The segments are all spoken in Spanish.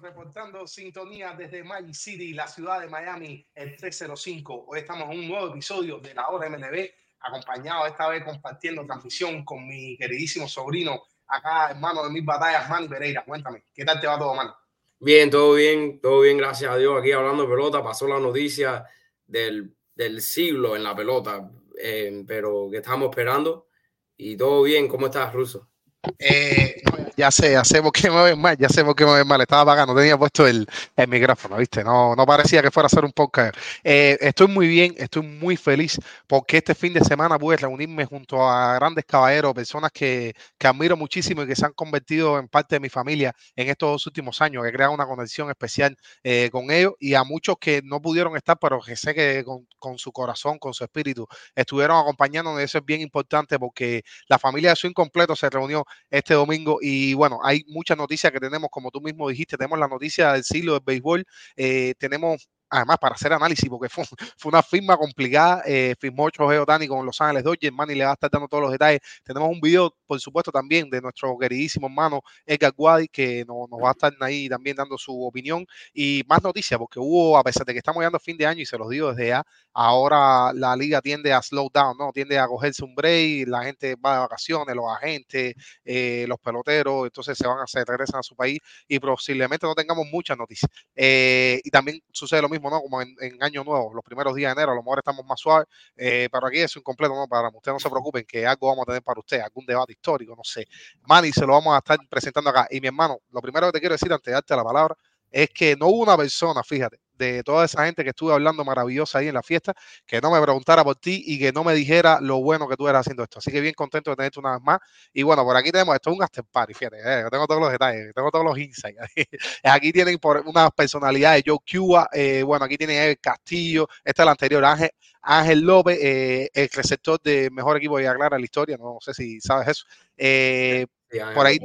reportando sintonía desde Magic City, la ciudad de Miami, el 305. Hoy estamos en un nuevo episodio de la hora MLB, acompañado esta vez compartiendo transmisión con mi queridísimo sobrino, acá hermano de mis batallas, Manny Pereira. Cuéntame, ¿qué tal te va todo, mano? Bien, todo bien, todo bien, gracias a Dios. Aquí hablando de pelota, pasó la noticia del, del siglo en la pelota, eh, pero que estamos esperando. Y todo bien, ¿cómo estás, Ruso? Eh, ya sé, ya sé por qué me ven mal, ya sé por qué me ven mal. Estaba pagando, tenía puesto el, el, micrófono, ¿viste? No, no parecía que fuera a hacer un podcast. Eh, estoy muy bien, estoy muy feliz porque este fin de semana pude reunirme junto a grandes caballeros, personas que, que admiro muchísimo y que se han convertido en parte de mi familia en estos dos últimos años, que crean una conexión especial eh, con ellos y a muchos que no pudieron estar, pero que sé que con, con su corazón, con su espíritu, estuvieron acompañándonos. Eso es bien importante porque la familia de su incompleto se reunió este domingo y bueno, hay muchas noticias que tenemos, como tú mismo dijiste, tenemos la noticia del siglo del béisbol, eh, tenemos además para hacer análisis, porque fue, fue una firma complicada, eh, firmó Chojeo Dani con Los Ángeles Dodgers, Manny le va a estar dando todos los detalles. Tenemos un video, por supuesto, también de nuestro queridísimo hermano Edgar Guadi, que nos, nos, va a estar ahí también dando su opinión y más noticias, porque hubo, a pesar de que estamos llegando a fin de año, y se los digo desde ya, ahora la liga tiende a slow down, ¿no? Tiende a cogerse un break, la gente va de vacaciones, los agentes, eh, los peloteros, entonces se van a hacer, regresan a su país y posiblemente no tengamos muchas noticias. Eh, y también sucede lo mismo ¿no? Como en, en, Año Nuevo, los primeros días de enero, a lo mejor estamos más suaves, eh, pero aquí es incompleto, ¿no? Para ustedes no se preocupen, que algo vamos a tener para usted, algún debate histórico, no sé. Manny, se lo vamos a estar presentando acá. Y mi hermano, lo primero que te quiero decir antes de darte la palabra es que no hubo una persona, fíjate, de toda esa gente que estuve hablando maravillosa ahí en la fiesta, que no me preguntara por ti y que no me dijera lo bueno que tú eras haciendo esto. Así que bien contento de tenerte una vez más. Y bueno, por aquí tenemos, esto es un after party, fíjate, eh, tengo todos los detalles, tengo todos los insights. aquí tienen por unas personalidades, Joe Cuba, eh, bueno, aquí tienen el Castillo, este es el anterior, Ángel, Ángel López, eh, el receptor de mejor equipo de Aclara la historia, no sé si sabes eso. Sí, por ahí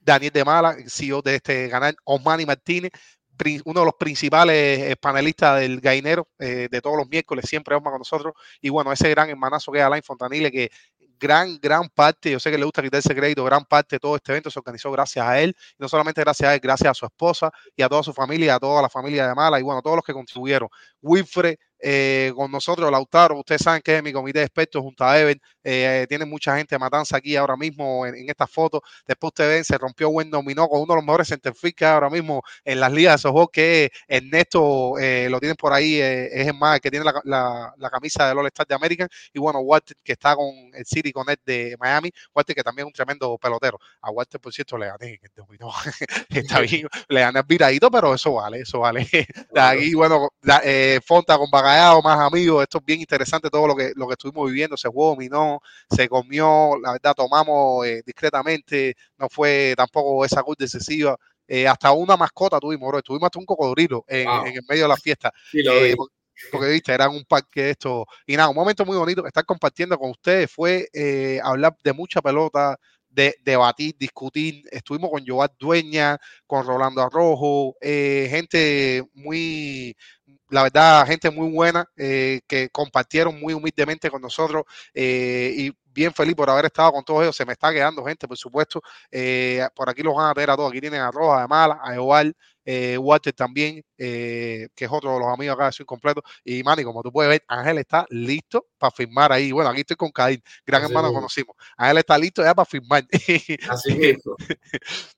Daniel de Mala, CEO de este canal, Osmani Martínez, uno de los principales panelistas del Gainero eh, de todos los miércoles, siempre vamos con nosotros. Y bueno, ese gran hermanazo que es Alain Fontanile, que gran, gran parte, yo sé que le gusta quitarse crédito, gran parte de todo este evento se organizó gracias a él, no solamente gracias a él, gracias a su esposa y a toda su familia, a toda la familia de Mala, y bueno, todos los que contribuyeron. Wilfred, eh, con nosotros, Lautaro, ustedes saben que es mi comité de expertos junto a Evan, eh, tiene mucha gente de matanza aquí ahora mismo en, en esta foto, después ustedes ven, se rompió buen dominó con uno de los mejores centerfield que hay ahora mismo en las ligas de softball, que es Ernesto, eh, lo tienen por ahí, eh, es el más, que tiene la, la, la camisa del All Star de American, y bueno, Walter, que está con el City Connect de Miami, Walter, que también es un tremendo pelotero, a Walter, por cierto, le gané en el dominó, está bien, le gané viradito, pero eso vale, eso vale, aquí, bueno, la, Fonta con Más amigos, esto es bien interesante todo lo que, lo que estuvimos viviendo, se jugó, minó, se comió, la verdad tomamos eh, discretamente, no fue tampoco esa curva decisiva, eh, hasta una mascota tuvimos, bro, tuvimos hasta un cocodrilo en, wow. en el medio de la fiesta. Sí, eh, porque, porque, viste, eran un parque de esto. Y nada, un momento muy bonito que estar compartiendo con ustedes fue eh, hablar de mucha pelota, de debatir, discutir. Estuvimos con Joan Dueña, con Rolando Arrojo, eh, gente muy, la verdad, gente muy buena eh, que compartieron muy humildemente con nosotros eh, y bien feliz por haber estado con todos ellos. Se me está quedando gente, por supuesto. Por aquí los van a tener a todos. Aquí tienen a Roja, a Mala, a Eoval, eh, Walter también, eh, que es otro de los amigos acá de Soy Completo. Y Manny, como tú puedes ver, Ángel está listo para firmar ahí. Bueno, aquí estoy con Caín, gran Así hermano conocimos. Ángel está listo ya para firmar. Así mismo.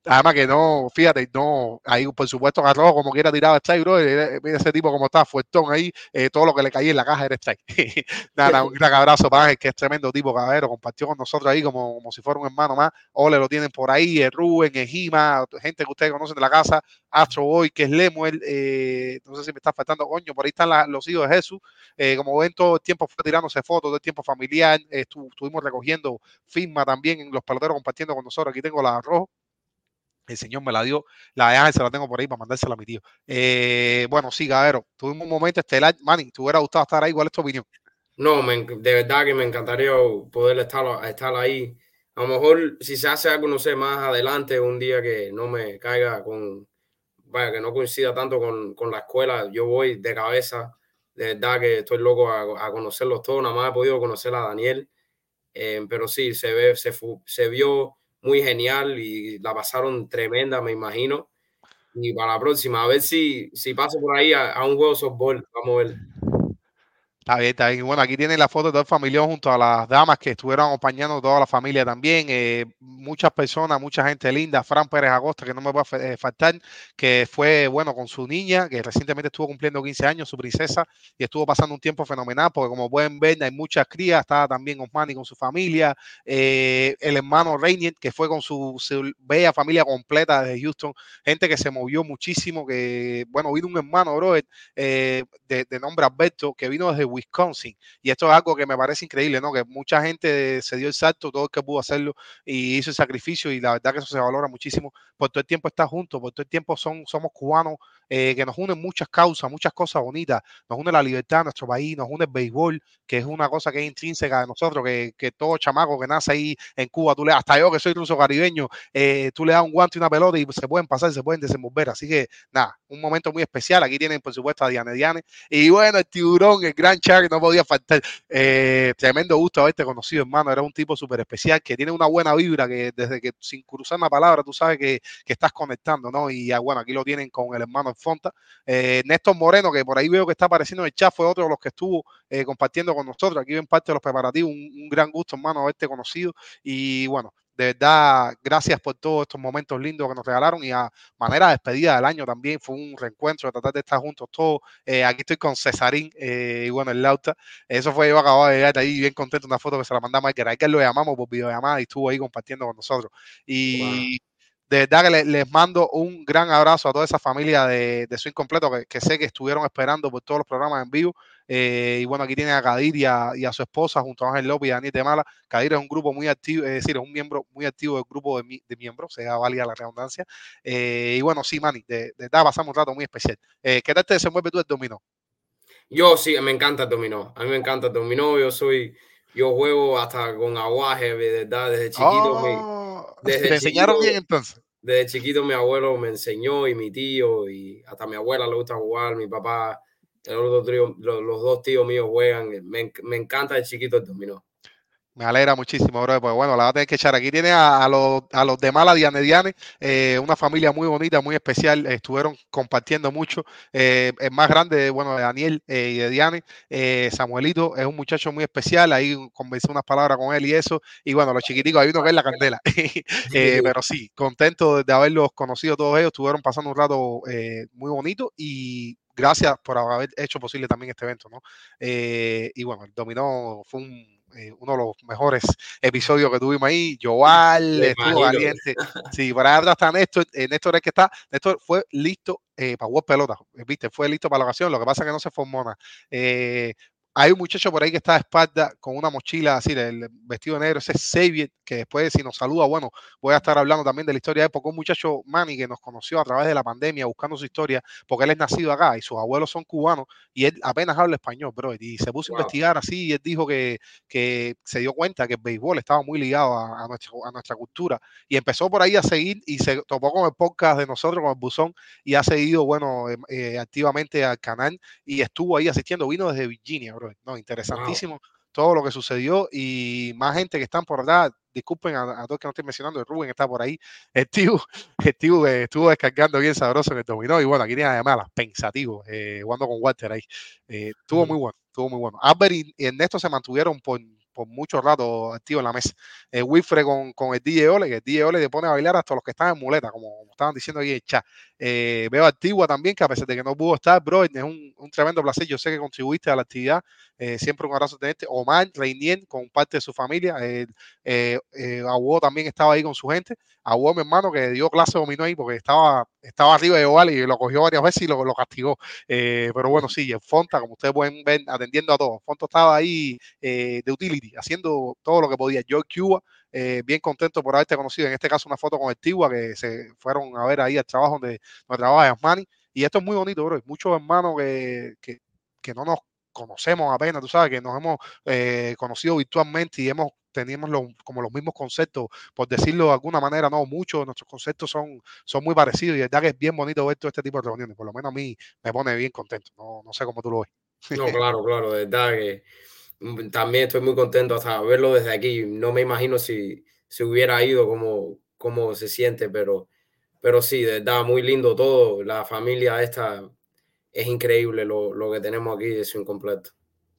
Además que no, fíjate, no, ahí por supuesto Garrojo como quiera tirar strike, bro, mira ese tipo como está, fuertón ahí, eh, todo lo que le caía en la caja era strike. Nada, un gran abrazo para Ángel, que es tremendo tipo, caballero, compartió con nosotros ahí como, como si fuera un hermano más. Ole lo tienen por ahí, Rubén, Ejima, gente que ustedes conocen de la casa, Astro Boy, que es Lemuel, eh, no sé si me está faltando coño, por ahí están la, los hijos de Jesús, eh, como ven todo el tiempo fue tirándose fotos, todo el tiempo familiar, eh, estu, estuvimos recogiendo firma también en los peloteros compartiendo con nosotros, aquí tengo la rojo, el señor me la dio, la de Ángel se la tengo por ahí para mandársela a mi tío. Eh, bueno, sí, Gabero, tuvimos un momento estelar, Manny, ¿te hubiera gustado estar ahí? ¿Cuál es tu opinión? No, me, de verdad que me encantaría poder estar, estar ahí. A lo mejor si se hace algo, no sé, más adelante, un día que no me caiga con, vaya, que no coincida tanto con, con la escuela, yo voy de cabeza, de verdad que estoy loco a, a conocerlos todos, nada más he podido conocer a Daniel, eh, pero sí, se ve, se, se vio muy genial y la pasaron tremenda, me imagino. Y para la próxima, a ver si, si paso por ahí a, a un juego de softball. Vamos a ver. Está bien, está bien. Bueno, aquí tienen la foto de todo el familia junto a las damas que estuvieron acompañando toda la familia también. Eh, muchas personas, mucha gente linda. Fran Pérez Agosta, que no me va a eh, faltar, que fue, bueno, con su niña, que recientemente estuvo cumpliendo 15 años, su princesa, y estuvo pasando un tiempo fenomenal, porque como pueden ver, hay muchas crías. Estaba también Osmani con su familia. Eh, el hermano Reinier, que fue con su, su, bella familia completa de Houston. Gente que se movió muchísimo, que, bueno, vino un hermano, bro, de, de nombre Alberto, que vino desde Wisconsin. Y esto es algo que me parece increíble, ¿no? Que mucha gente se dio el salto, todo que pudo hacerlo y hizo el sacrificio y la verdad que eso se valora muchísimo. Por todo el tiempo estar juntos, por todo el tiempo son, somos cubanos eh, que nos unen muchas causas, muchas cosas bonitas. Nos une la libertad de nuestro país, nos une el béisbol, que es una cosa que es intrínseca de nosotros, que, que todo chamaco que nace ahí en Cuba, tú le, hasta yo que soy ruso caribeño, eh, tú le das un guante y una pelota y se pueden pasar, se pueden desenvolver. Así que nada, un momento muy especial. Aquí tienen, por supuesto, a Diane Diane. Y bueno, el tiburón, el gran Char, no podía faltar. Eh, tremendo gusto haberte conocido, hermano. Era un tipo súper especial que tiene una buena vibra, que desde que sin cruzar una palabra, tú sabes que, que estás conectando, ¿no? Y bueno, aquí lo tienen con el hermano Fonta. Eh, Néstor Moreno, que por ahí veo que está apareciendo en el chat, fue otro de los que estuvo eh, compartiendo con nosotros. Aquí ven parte de los preparativos. Un, gran gusto, hermano, haberte conocido. Y bueno, de verdad, gracias por todos estos momentos lindos que nos regalaron y a manera de despedida del año también fue un reencuentro tratar de estar juntos todos. Eh, aquí estoy con Cesarín eh, y bueno, el Lauta. Eso fue yo acababa de llegar ahí bien contento, una foto que se la mandamos a Michael. A Michael lo llamamos por videollamada y estuvo ahí compartiendo con nosotros. Y de verdad que les, les, mando un gran abrazo a toda esa familia de, de Swing Completo que, que, sé que estuvieron esperando por todos los programas en vivo. Eh, y bueno, aquí tienen a Kadir y a, y a, su esposa junto a Ángel López y a Daniel Temala. Kadir es un grupo muy activo, es decir, es un miembro muy activo del grupo de, de miembros, sea válida la redundancia. Eh, y bueno, sí, Manny, de, de verdad pasamos un rato muy especial. Eh, ¿Qué tal te desenvuelve tú el dominó? Yo sí, me encanta el dominó. A mí me encanta el dominó. Yo soy, yo juego hasta con aguaje, de verdad, desde chiquito. Oh, me, desde ¿Te enseñaron chiquito, bien entonces? desde chiquito mi abuelo me enseñó y mi tío y hasta mi abuela le gusta jugar, mi papá, los dos, tíos, los, los dos tíos míos juegan, me, me, encanta el chiquito el dominó. Me alegra muchísimo, bro. Pues bueno, la va a tener que echar. Aquí tiene a, a los, a los de Mala Diane Diane, eh, una familia muy bonita, muy especial. Estuvieron compartiendo mucho. Eh, el más grande, bueno, de Daniel eh, y de Diane, eh, Samuelito, es un muchacho muy especial. Ahí conversé unas palabras con él y eso. Y bueno, los chiquiticos, hay uno que es la candela. Eh, pero sí, contento de haberlos conocido todos ellos. Estuvieron pasando un rato eh, muy bonito y gracias por haber hecho posible también este evento, ¿no? y bueno, el dominó fue un eh, uno de los mejores episodios que tuvimos ahí. Joal, estuvo valiente. Sí, para atrás está Néstor. Eh, Néstor es que está. Néstor fue listo eh, para jugar pelota. Viste, fue listo para la ocasión. Lo que pasa es que no se formó nada. Hay un muchacho por ahí que está de espalda con una mochila así, el vestido negro, ese es Xavier, que después si nos saluda, bueno, voy a estar hablando también de la historia de época, un muchacho Manny que nos conoció a través de la pandemia buscando su historia, porque él es nacido acá y sus abuelos son cubanos y él apenas habla español, bro, y se puso wow. a investigar así y él dijo que, que se dio cuenta que el béisbol estaba muy ligado a, a, nuestra, a nuestra cultura y empezó por ahí a seguir y se topó con el podcast de nosotros, con el buzón y ha seguido, bueno, eh, activamente al canal y estuvo ahí asistiendo, vino desde Virginia, bro. No, interesantísimo wow. todo lo que sucedió y más gente que están por acá. Disculpen a, a todos que no estoy mencionando, el Rubén está por ahí. El tío, el tío eh, estuvo descargando bien sabroso en el dominó y bueno, aquí tiene además las pensativos, eh, jugando con Walter ahí. Eh, estuvo mm. muy bueno, estuvo muy bueno. Albert y, y Ernesto se mantuvieron por por mucho rato activo en la mesa. Eh, Wilfred con, con el DJ Ole, que el DJ Ole le pone a bailar hasta los que están en muleta, como, estaban diciendo ahí en chat. Eh, veo a Antigua también, que a pesar de que no pudo estar, bro, es un, un tremendo placer. Yo sé que contribuiste a la actividad. Eh, siempre un abrazo tenerte. Omar Reinien, con parte de su familia. Eh, eh, Aguó también estaba ahí con su gente. Aguó, mi hermano, que dio clase dominó ahí porque estaba, estaba arriba de Oval y lo cogió varias veces y lo, lo castigó. pero bueno, sí, el Fonta, como ustedes pueden ver, atendiendo a todos. Fonta estaba ahí de utility, haciendo todo lo que podía. Yo, Cuba, eh, bien contento por haberte conocido. En este caso, una foto con el Tigua que se fueron a ver ahí al trabajo donde, donde trabaja Yasmani. Y esto es muy bonito, bro. Muchos hermanos que, que, que, no nos conocemos apenas, tú sabes, que nos hemos eh, conocido virtualmente y hemos tenemos los, como los mismos conceptos, por decirlo de alguna manera, no, muchos de nuestros conceptos son, son muy parecidos y es verdad que es bien bonito ver todo este tipo de reuniones, por lo menos a mí me pone bien contento, no, no sé cómo tú lo ves. No, claro, claro, de verdad que también estoy muy contento hasta verlo desde aquí. No me imagino si, se hubiera ido, como, como se siente, pero, pero sí, de verdad, muy lindo todo. La familia esta es increíble lo, lo que tenemos aquí de su incompleto.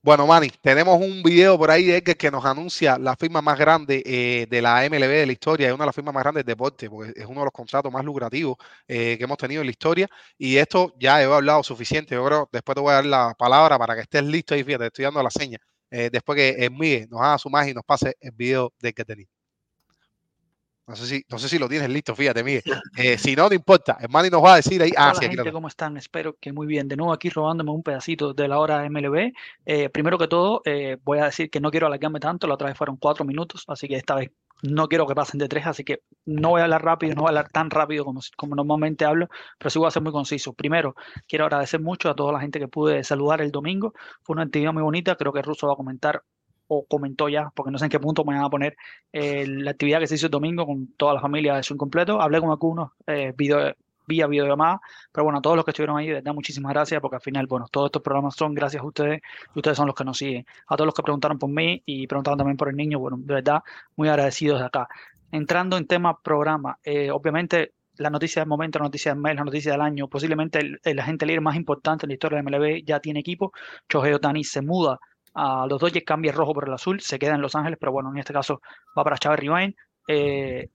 Bueno, Manny, tenemos un video por ahí de Edgar que nos anuncia la firma más grande eh, de la MLB de la historia, es una de las firmas más grandes de deporte, porque es uno de los contratos más lucrativos eh, que hemos tenido en la historia. Y esto ya he hablado suficiente. Yo creo, después te voy a dar la palabra para que estés listo y fíjate, estoy dando la seña. Eh, después que Miguel nos haga su magia y nos pase el video de que tenía. No sé si, no sé si lo tienes listo, fíjate, Miguel. Eh, si no, no importa. El Manny nos va a decir ahí. Ah, sí, gente, ¿cómo están? Espero que muy bien. De nuevo aquí robándome un pedacito de la hora MLB. Eh, primero que todo, eh, voy a decir que no quiero alargarme tanto. La otra vez fueron cuatro minutos, así que esta vez no quiero que pasen de tres, así que no voy a hablar rápido, no voy a hablar tan rápido como, como normalmente hablo, pero sí voy a ser muy conciso. Primero, quiero agradecer mucho a toda la gente que pude saludar el domingo. Fue una actividad muy bonita. Creo que Russo va a comentar o comentó ya, porque no sé en qué punto me van a poner eh, la actividad que se hizo el domingo con toda la familia de su incompleto. Hablé con algunos eh, video, vía videollamada, pero bueno, a todos los que estuvieron ahí, de verdad, muchísimas gracias, porque al final, bueno, todos estos programas son gracias a ustedes y ustedes son los que nos siguen. A todos los que preguntaron por mí y preguntaron también por el niño, bueno, de verdad, muy agradecidos de acá. Entrando en tema programa, eh, obviamente la noticia del momento, la noticia del mes, la noticia del año, posiblemente el, el agente líder más importante en la historia de MLB ya tiene equipo. Shohei Otani se muda a los Dodgers cambia el rojo por el azul, se queda en Los Ángeles, pero bueno, en este caso va para Chávez Rivine. Eh,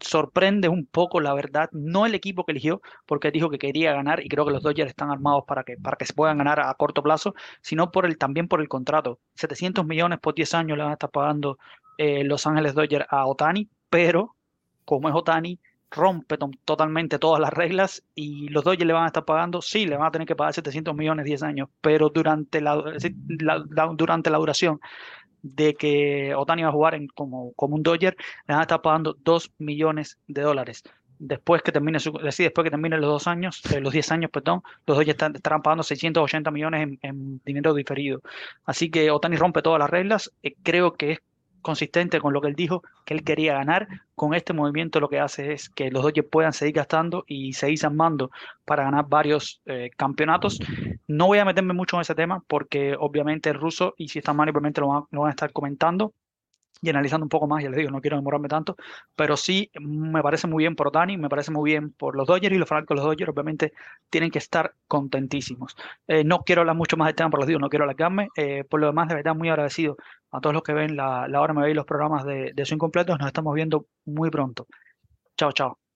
sorprende un poco, la verdad, no el equipo que eligió, porque dijo que quería ganar y creo que los Dodgers están armados para que, para que se puedan ganar a, corto plazo, sino por el, también por el contrato. 700 millones por 10 años le van a estar pagando eh, Los Ángeles Dodgers a Otani, pero como es Otani, rompe totalmente todas las reglas y los Dodgers le van a estar pagando, sí, le van a tener que pagar 700 millones 10 años, pero durante la, durante la duración de que Otani va a jugar en, como, como un Dodger, le van a estar pagando 2 millones de dólares. Después que termine su, después que termine los dos años, eh, los 10 años, perdón, los Dodgers están, estarán pagando 680 millones en, dinero diferido. Así que Otani rompe todas las reglas. Eh, creo que es consistente con lo que él dijo, que él quería ganar. Con este movimiento lo que hace es que los Dodgers puedan seguir gastando y seguir armando para ganar varios eh, campeonatos. No voy a meterme mucho en ese tema porque obviamente el ruso, y si está mal, obviamente lo lo van a estar comentando, y analizando un poco más, ya les digo, no quiero demorarme tanto, pero sí me parece muy bien por Dani, me parece muy bien por los Dodgers y los de los Dodgers, obviamente tienen que estar contentísimos. Eh, no quiero hablar mucho más del tema, por los digo, no quiero alargarme. Eh, por lo demás, de verdad, muy agradecido a todos los que ven la, la hora me veis los programas de, de Su. Nos estamos viendo muy pronto. Chao, chao.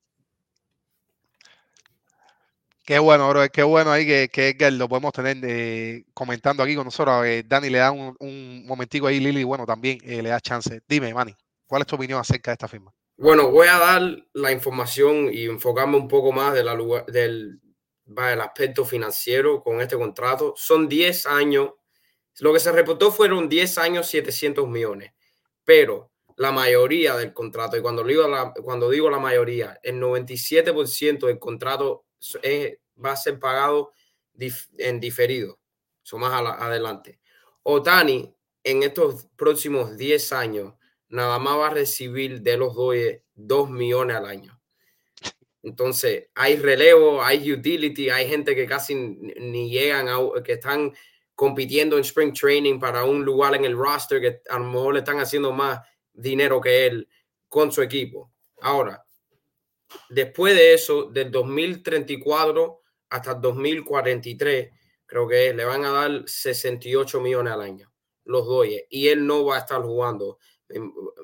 Qué bueno, bro. Qué bueno ahí que, que Edgar lo podemos tener eh, comentando aquí con nosotros. Eh, Dani le da un, un, momentico ahí, Lili, bueno, también eh, le da chance. Dime, Manny, ¿cuál es tu opinión acerca de esta firma? Bueno, voy a dar la información y enfocarme un poco más de del, del aspecto financiero con este contrato. Son 10 años. Lo que se reportó fueron 10 años, 700 millones. Pero la mayoría del contrato, y cuando digo la, cuando digo la mayoría, el 97% del contrato va a ser pagado en diferido. Eso más adelante. Otani, en estos próximos 10 años, nada más va a recibir de los dos 2 millones al año. Entonces, hay relevo, hay utility, hay gente que casi ni llegan a, que están compitiendo en spring training para un lugar en el roster que a lo mejor le están haciendo más dinero que él con su equipo. Ahora, Después de eso, del 2034 hasta el 2043, creo que le van a dar 68 millones al año, los Doyes, y él no va a estar jugando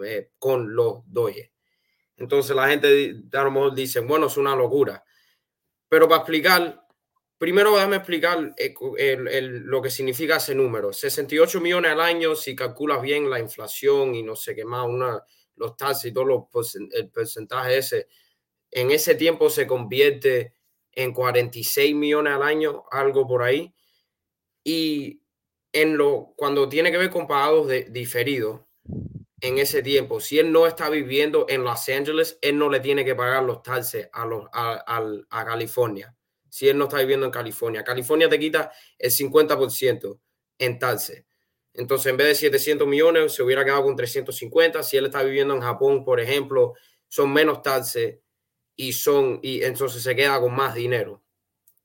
eh, con los Doyes. Entonces la gente a lo mejor dice, bueno, es una locura. Pero para explicar, primero déjame explicar eh, lo que significa ese número. 68 millones al año, si calculas bien la inflación y no sé qué más, una, los taxes y todo los, el porcentaje ese, en ese tiempo se convierte en 46 millones al año, algo por ahí. Y en lo, cuando tiene que ver con pagados diferidos, en ese tiempo, si él no está viviendo en Los Ángeles, él no le tiene que pagar los taxes a, los, a, California. Si él no está viviendo en California, California te quita el 50% en taxes. Entonces, en vez de 700 millones, se hubiera quedado con 350. Si él está viviendo en Japón, por ejemplo, son menos taxes y son y entonces se queda con más dinero.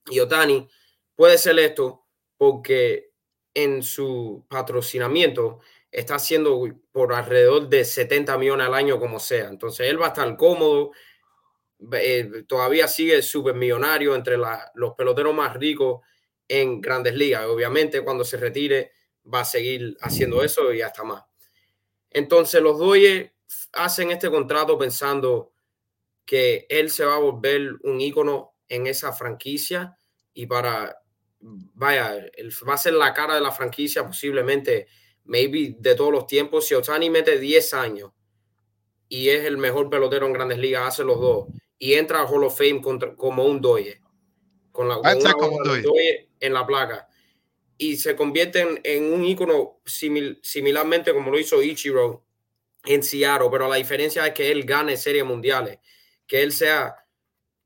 Y Otani puede ser esto porque en su patrocinamiento está haciendo por alrededor de 70 millones al año como sea. Entonces él va a estar cómodo, eh, todavía sigue súper millonario entre los peloteros más ricos en grandes ligas. Obviamente cuando se retire va a seguir haciendo eso y hasta más. Entonces los Dodgers hacen este contrato pensando que él se va a volver un ícono en esa franquicia y para, vaya, va a ser la cara de la franquicia posiblemente, maybe de todos los tiempos. Si Otani mete 10 años y es el mejor pelotero en grandes ligas, hace los dos y entra al Hall of Fame como un doye, con la con en la placa y se convierte en, un ícono similarmente como lo hizo Ichiro en Seattle, pero la diferencia es que él gane series mundiales, que él sea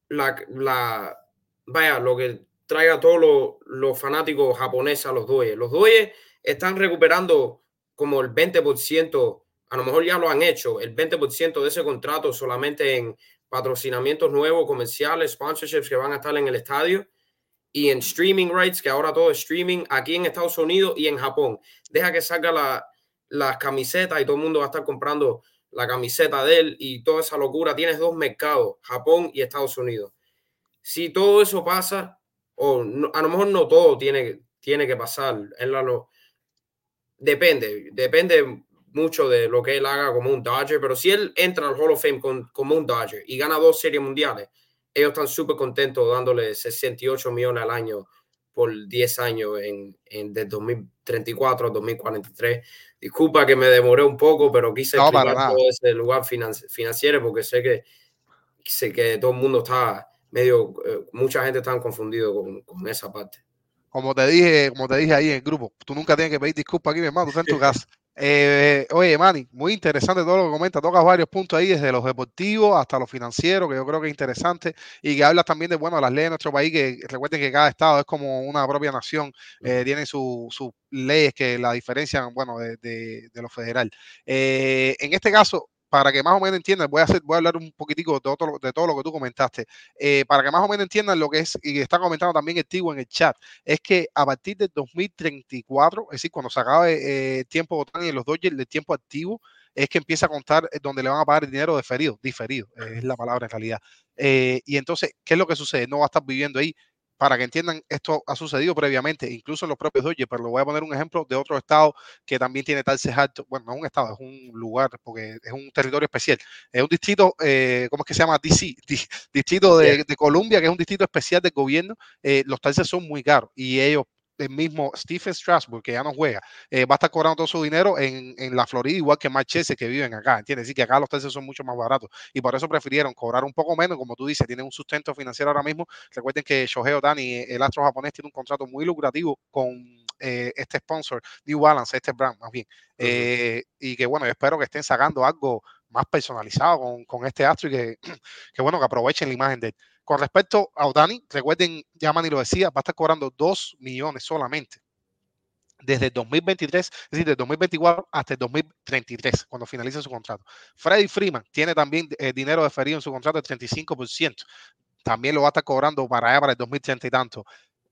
la, la vaya, lo que traiga a todos los, fanáticos japoneses a los Dodgers. Los Dodgers están recuperando como el 20%, a lo mejor ya lo han hecho, el 20% de ese contrato solamente en patrocinamientos nuevos, comerciales, sponsorships que van a estar en el estadio y en streaming rights, que ahora todo es streaming aquí en Estados Unidos y en Japón. Deja que salga la, las camisetas y todo el mundo va a estar comprando la camiseta de él y toda esa locura. Tienes dos mercados, Japón y Estados Unidos. Si todo eso pasa, o a lo mejor no todo tiene, tiene que pasar, él lo, depende, depende mucho de lo que él haga como un Dodger, pero si él entra al Hall of Fame como un Dodger y gana dos series mundiales, ellos están súper contentos dándole 68 millones al año por 10 años en, en de 2034 a 2043. Disculpa que me demoré un poco, pero quise no, explicar todo ese lugar financiero porque sé que, sé que todo el mundo está medio, eh, mucha gente está confundido con, con, esa parte. Como te dije, como te dije ahí en el grupo, tú nunca tienes que pedir disculpas aquí, mi hermano, tú estás en tu casa. Eh, oye, Manny, muy interesante todo lo que comenta. Tocas varios puntos ahí, desde los deportivos hasta los financieros, que yo creo que es interesante. Y que hablas también de, bueno, las leyes de nuestro país, que recuerden que cada estado es como una propia nación, eh, tiene sus leyes que la diferencian, bueno, de, de, de lo federal. Eh, en este caso, para que más o menos entiendan, voy a, hacer, voy a hablar un poquitico de todo, de todo lo que tú comentaste, eh, para que más o menos entiendan lo que es, y está comentando también el Tigo en el chat, es que a partir del 2034, es decir, cuando se acabe eh, tiempo y en los Dodgers, el tiempo activo, es que empieza a contar eh, donde le van a pagar el dinero diferido, diferido, es la palabra en realidad. Y entonces, ¿qué es lo que sucede? No va a estar viviendo ahí para que entiendan, esto ha sucedido previamente, incluso en los propios Dodgers, pero le voy a poner un ejemplo de otro estado que también tiene taxes altos. Bueno, no es un estado, es un lugar, porque es un territorio especial. Es un distrito, eh, ¿cómo es que se llama? DC, distrito de, de, Columbia, que es un distrito especial del gobierno. Eh, los taxes son muy caros y ellos el mismo Stephen Strasburg, que ya no juega, eh, va a estar cobrando todo su dinero en, en la Florida, igual que Marchese, que viven acá, ¿entiendes? Así que acá los taxes son mucho más baratos y por eso prefirieron cobrar un poco menos, como tú dices, tienen un sustento financiero ahora mismo. Recuerden que Shohei Otani, el astro japonés, tiene un contrato muy lucrativo con eh, este sponsor, New Balance, este brand más bien, eh, y que bueno, espero que estén sacando algo más personalizado con, con este astro y que, que bueno, que aprovechen la imagen de él. Con respecto a Otani, recuerden, ya Manny lo decía, va a estar cobrando 2 millones solamente desde el 2023, es decir, desde 2024 hasta el 2033, cuando finalice su contrato. Freddy Freeman tiene también eh, dinero deferido en su contrato del 35%. También lo va a estar cobrando para allá, para el 2030 y tanto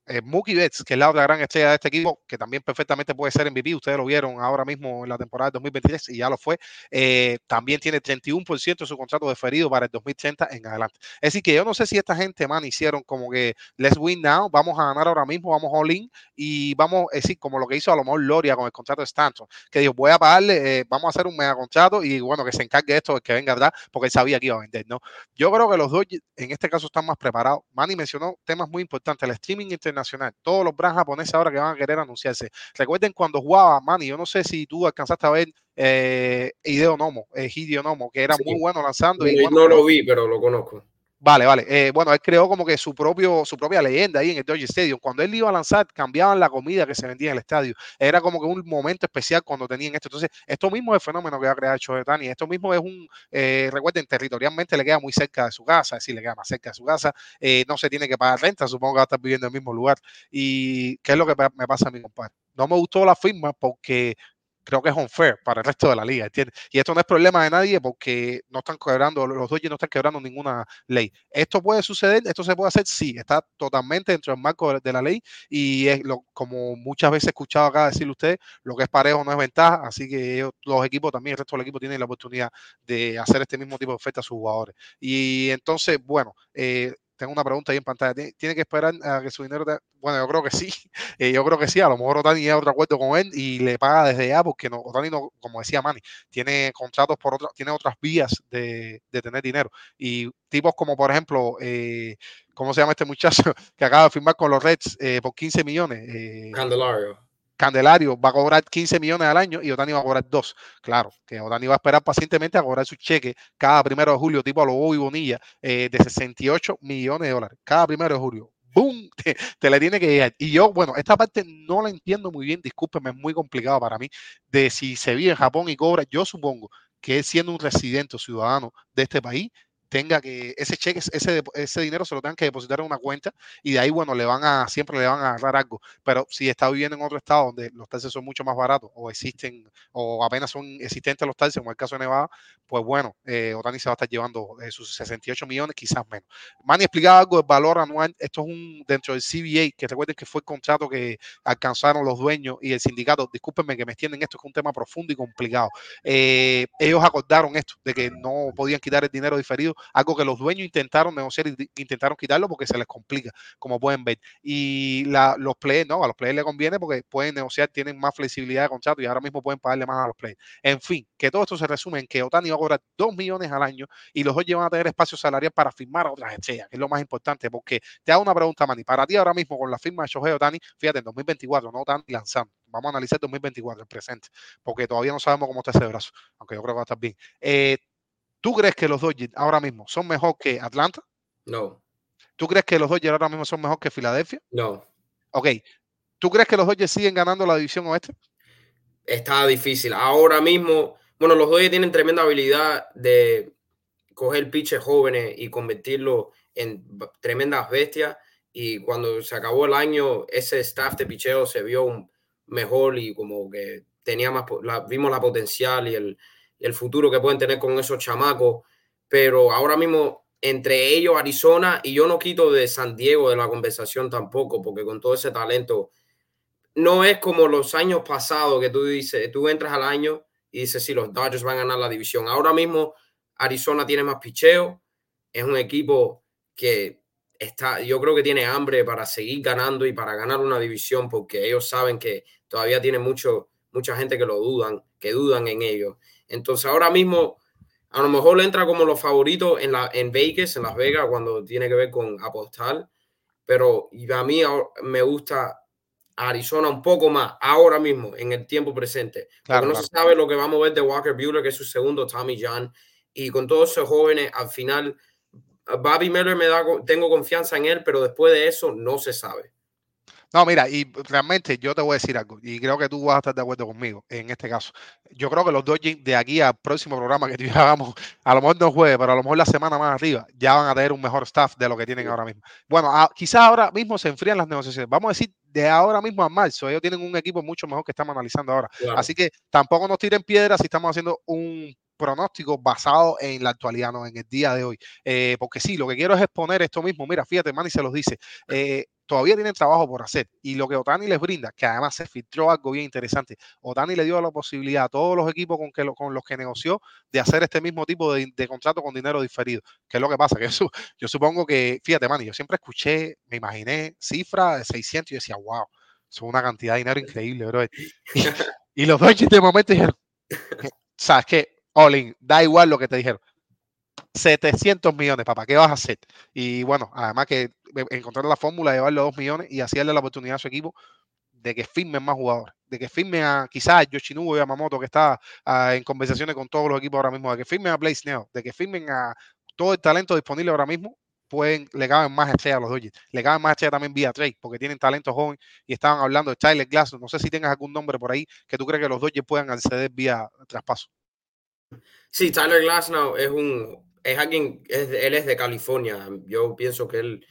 eh, Mookie Betts, que es la otra gran estrella de este equipo, que también perfectamente puede ser MVP, ustedes lo vieron ahora mismo en la temporada de 2023 y ya lo fue, eh, también tiene 31% de su contrato deferido para el 2030 en adelante. Es decir, que yo no sé si esta gente, man, hicieron como que let's win now, vamos a ganar ahora mismo, vamos all in y vamos, es decir, como lo que hizo a lo mejor Loria con el contrato de Stanton, que dijo, voy a pagarle, eh, vamos a hacer un mega contrato y bueno, que se encargue esto, que venga atrás, porque él sabía que iba a vender, ¿no? Yo creo que los dos en este caso están más preparados. Manny mencionó temas muy importantes, el streaming internacional nacional, todos los brands japoneses ahora que van a querer anunciarse. Recuerden cuando jugaba Manny, yo no sé si tú alcanzaste a ver eh, Hideo Nomo, eh, Hideo Nomo, que era muy bueno lanzando. y, no lo vi, pero lo conozco. Vale, vale. Eh, bueno, él creó como que su propio, su propia leyenda ahí en el Dodger Stadium. Cuando él iba a lanzar, cambiaban la comida que se vendía en el estadio. Era como que un momento especial cuando tenían esto. Entonces, esto mismo es el fenómeno que va a crear Choetani. Esto mismo es un, eh, recuerden, territorialmente le queda muy cerca de su casa, es decir, le queda más cerca de su casa. Eh, no se tiene que pagar renta, supongo que va a estar viviendo en el mismo lugar. ¿Y qué es lo que me pasa a mi compadre? No me gustó la firma porque creo que es unfair para el resto de la liga, ¿entiendes? Y esto no es problema de nadie porque no están quebrando, los Dodgers no están quebrando ninguna ley. ¿Esto puede suceder? ¿Esto se puede hacer? Sí, está totalmente dentro del marco de la ley y es lo, como muchas veces he escuchado acá decirle usted, lo que es parejo no es ventaja, así que los equipos también, el resto del equipo tienen la oportunidad de hacer este mismo tipo de oferta a sus jugadores. Y entonces, bueno, eh, tengo una pregunta ahí en pantalla. ¿Tiene que esperar a que su dinero Bueno, yo creo que sí. Eh, yo creo que sí. A lo mejor Otani llega otro acuerdo con él y le paga desde ya porque no, Otani no, como decía Manny, tiene contratos por otras, tiene otras vías de, tener dinero. Y tipos como, por ejemplo, eh, ¿cómo se llama este muchacho que acaba de firmar con los Reds eh, por 15 millones? Candelario. Candelario va a cobrar 15 millones al año y Otani va a cobrar 2. Claro, que Otani va a esperar pacientemente a cobrar su cheque cada primero de julio, tipo a lo y Bonilla, eh, de 68 millones de dólares. Cada primero de julio. ¡Boom! Te, le tiene que llegar. Y yo, bueno, esta parte no la entiendo muy bien, discúlpeme, es muy complicado para mí, de si se vive en Japón y cobra. Yo supongo que siendo un residente o ciudadano de este país, tenga que ese cheque, ese, ese dinero se lo tengan que depositar en una cuenta y de ahí, bueno, le van a, siempre le van a agarrar algo. Pero si está viviendo en otro estado donde los taxes son mucho más baratos o existen o apenas son existentes los taxes, como el caso de Nevada, pues bueno, eh, Otani se va a estar llevando eh, sus 68 millones, quizás menos. Manny explicaba algo del valor anual. Esto es un dentro del CBA, que recuerden que fue el contrato que alcanzaron los dueños y el sindicato. Discúlpenme que me extienden esto, es un tema profundo y complicado. Eh, ellos acordaron esto, de que no podían quitar el dinero diferido algo que los dueños intentaron negociar y intentaron quitarlo porque se les complica, como pueden ver. Y los players, no, a los players les conviene porque pueden negociar, tienen más flexibilidad de contrato y ahora mismo pueden pagarle más a los players. En fin, que todo esto se resume en que Otani va a cobrar 2 millones al año y los dos van a tener espacio salarial para firmar a otras estrellas, que es lo más importante, porque te hago una pregunta, Manny, para ti ahora mismo con la firma de Shohei Otani, fíjate, en 2024 no están lanzando, vamos a analizar 2024, el presente, porque todavía no sabemos cómo está ese brazo, aunque yo creo que va a estar bien. Eh, ¿Tú crees que los Dodgers ahora mismo son mejor que Atlanta? No. ¿Tú crees que los Dodgers ahora mismo son mejor que Filadelfia? No. Ok. ¿Tú crees que los Dodgers siguen ganando la división oeste? Está difícil. Ahora mismo, bueno, los Dodgers tienen tremenda habilidad de coger pitches jóvenes y convertirlo en tremendas bestias. Y cuando se acabó el año, ese staff de picheo se vio mejor y como que tenía más, vimos la potencial y el, el futuro que pueden tener con esos chamacos. Pero ahora mismo, entre ellos, Arizona, y yo no quito de San Diego de la conversación tampoco, porque con todo ese talento, no es como los años pasados que tú dices, tú entras al año y dices, sí, los Dodgers van a ganar la división. Ahora mismo, Arizona tiene más picheo, es un equipo que está, yo creo que tiene hambre para seguir ganando y para ganar una división, porque ellos saben que todavía tiene mucho, mucha gente que lo dudan, que dudan en ellos. Entonces ahora mismo a lo mejor entra como los favoritos en, la, en Vegas, en Las Vegas, cuando tiene que ver con apostar. Pero a mí me gusta Arizona un poco más ahora mismo, en el tiempo presente. Porque no se sabe lo que vamos a ver de Walker Buehler, que es su segundo Tommy John. Y con todos esos jóvenes, al final, Bobby Miller me da, tengo confianza en él, pero después de eso no se sabe. No, mira, y realmente yo te voy a decir algo, y creo que tú vas a estar de acuerdo conmigo en este caso. Yo creo que los Dodgers de aquí al próximo programa que hagamos, a lo mejor no jueves, pero a lo mejor la semana más arriba, ya van a tener un mejor staff de lo que tienen ahora mismo. Bueno, quizás ahora mismo se enfrían las negociaciones. Vamos a decir, de ahora mismo a marzo, ellos tienen un equipo mucho mejor que estamos analizando ahora. Así que tampoco nos tiren piedras si estamos haciendo un pronóstico basado en la actualidad, no en el día de hoy. Eh, porque sí, lo que quiero es exponer esto mismo. Mira, fíjate, Manny se los dice. Eh, todavía tienen trabajo por hacer. Y lo que Otani les brinda, que además se filtró algo bien interesante, Otani le dio la posibilidad a todos los equipos con, los que negoció de hacer este mismo tipo de, contrato con dinero diferido. ¿Qué es lo que pasa? Que eso, yo supongo que, fíjate, Manny, yo siempre escuché, me imaginé cifra de 600 y decía, wow, es una cantidad de dinero increíble, bro. Y, los dos de momento dijeron, ¿sabes qué? Olin, da igual lo que te dijeron. 700 millones, papá, ¿qué vas a hacer? Y bueno, además que encontrar la fórmula de llevarle a 2 millones y hacerle la oportunidad a su equipo de que firmen más jugadores, de que firmen a quizás a Yoshinobu y Yamamoto, que está ah, en conversaciones con todos los equipos ahora mismo, de que firmen a Blaze Neo, de que firmen a todo el talento disponible ahora mismo, pueden, le caben más estrellas a los Dodgers. Le caben más estrellas también vía trade, porque tienen talento joven y estaban hablando de Tyler Glass. No sé si tengas algún nombre por ahí que tú crees que los Dodgers puedan acceder vía traspaso. Sí, Tyler no es un es alguien, él es de California. Yo pienso que él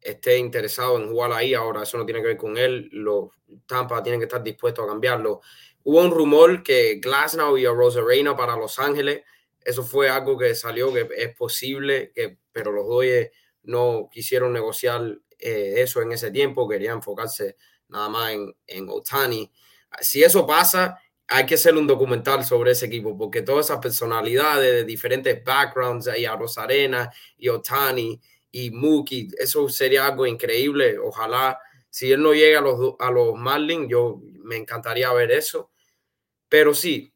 esté interesado en jugar ahí. Ahora, eso no tiene que ver con él. Los Tampa tienen que estar dispuestos a cambiarlo. Hubo un rumor que Glasnow y a Rosarena para Los Ángeles. Eso fue algo que salió que es posible, que, pero los Dodgers no quisieron negociar eh, eso en ese tiempo. Querían enfocarse nada más en, en Otani. Si eso pasa, hay que hacer un documental sobre ese equipo, porque todas esas personalidades de diferentes backgrounds, ahí a Rosarena y Otani y Mookie, eso sería algo increíble. Ojalá, si él no llega a los, a los Marlins, yo me encantaría ver eso. Pero sí,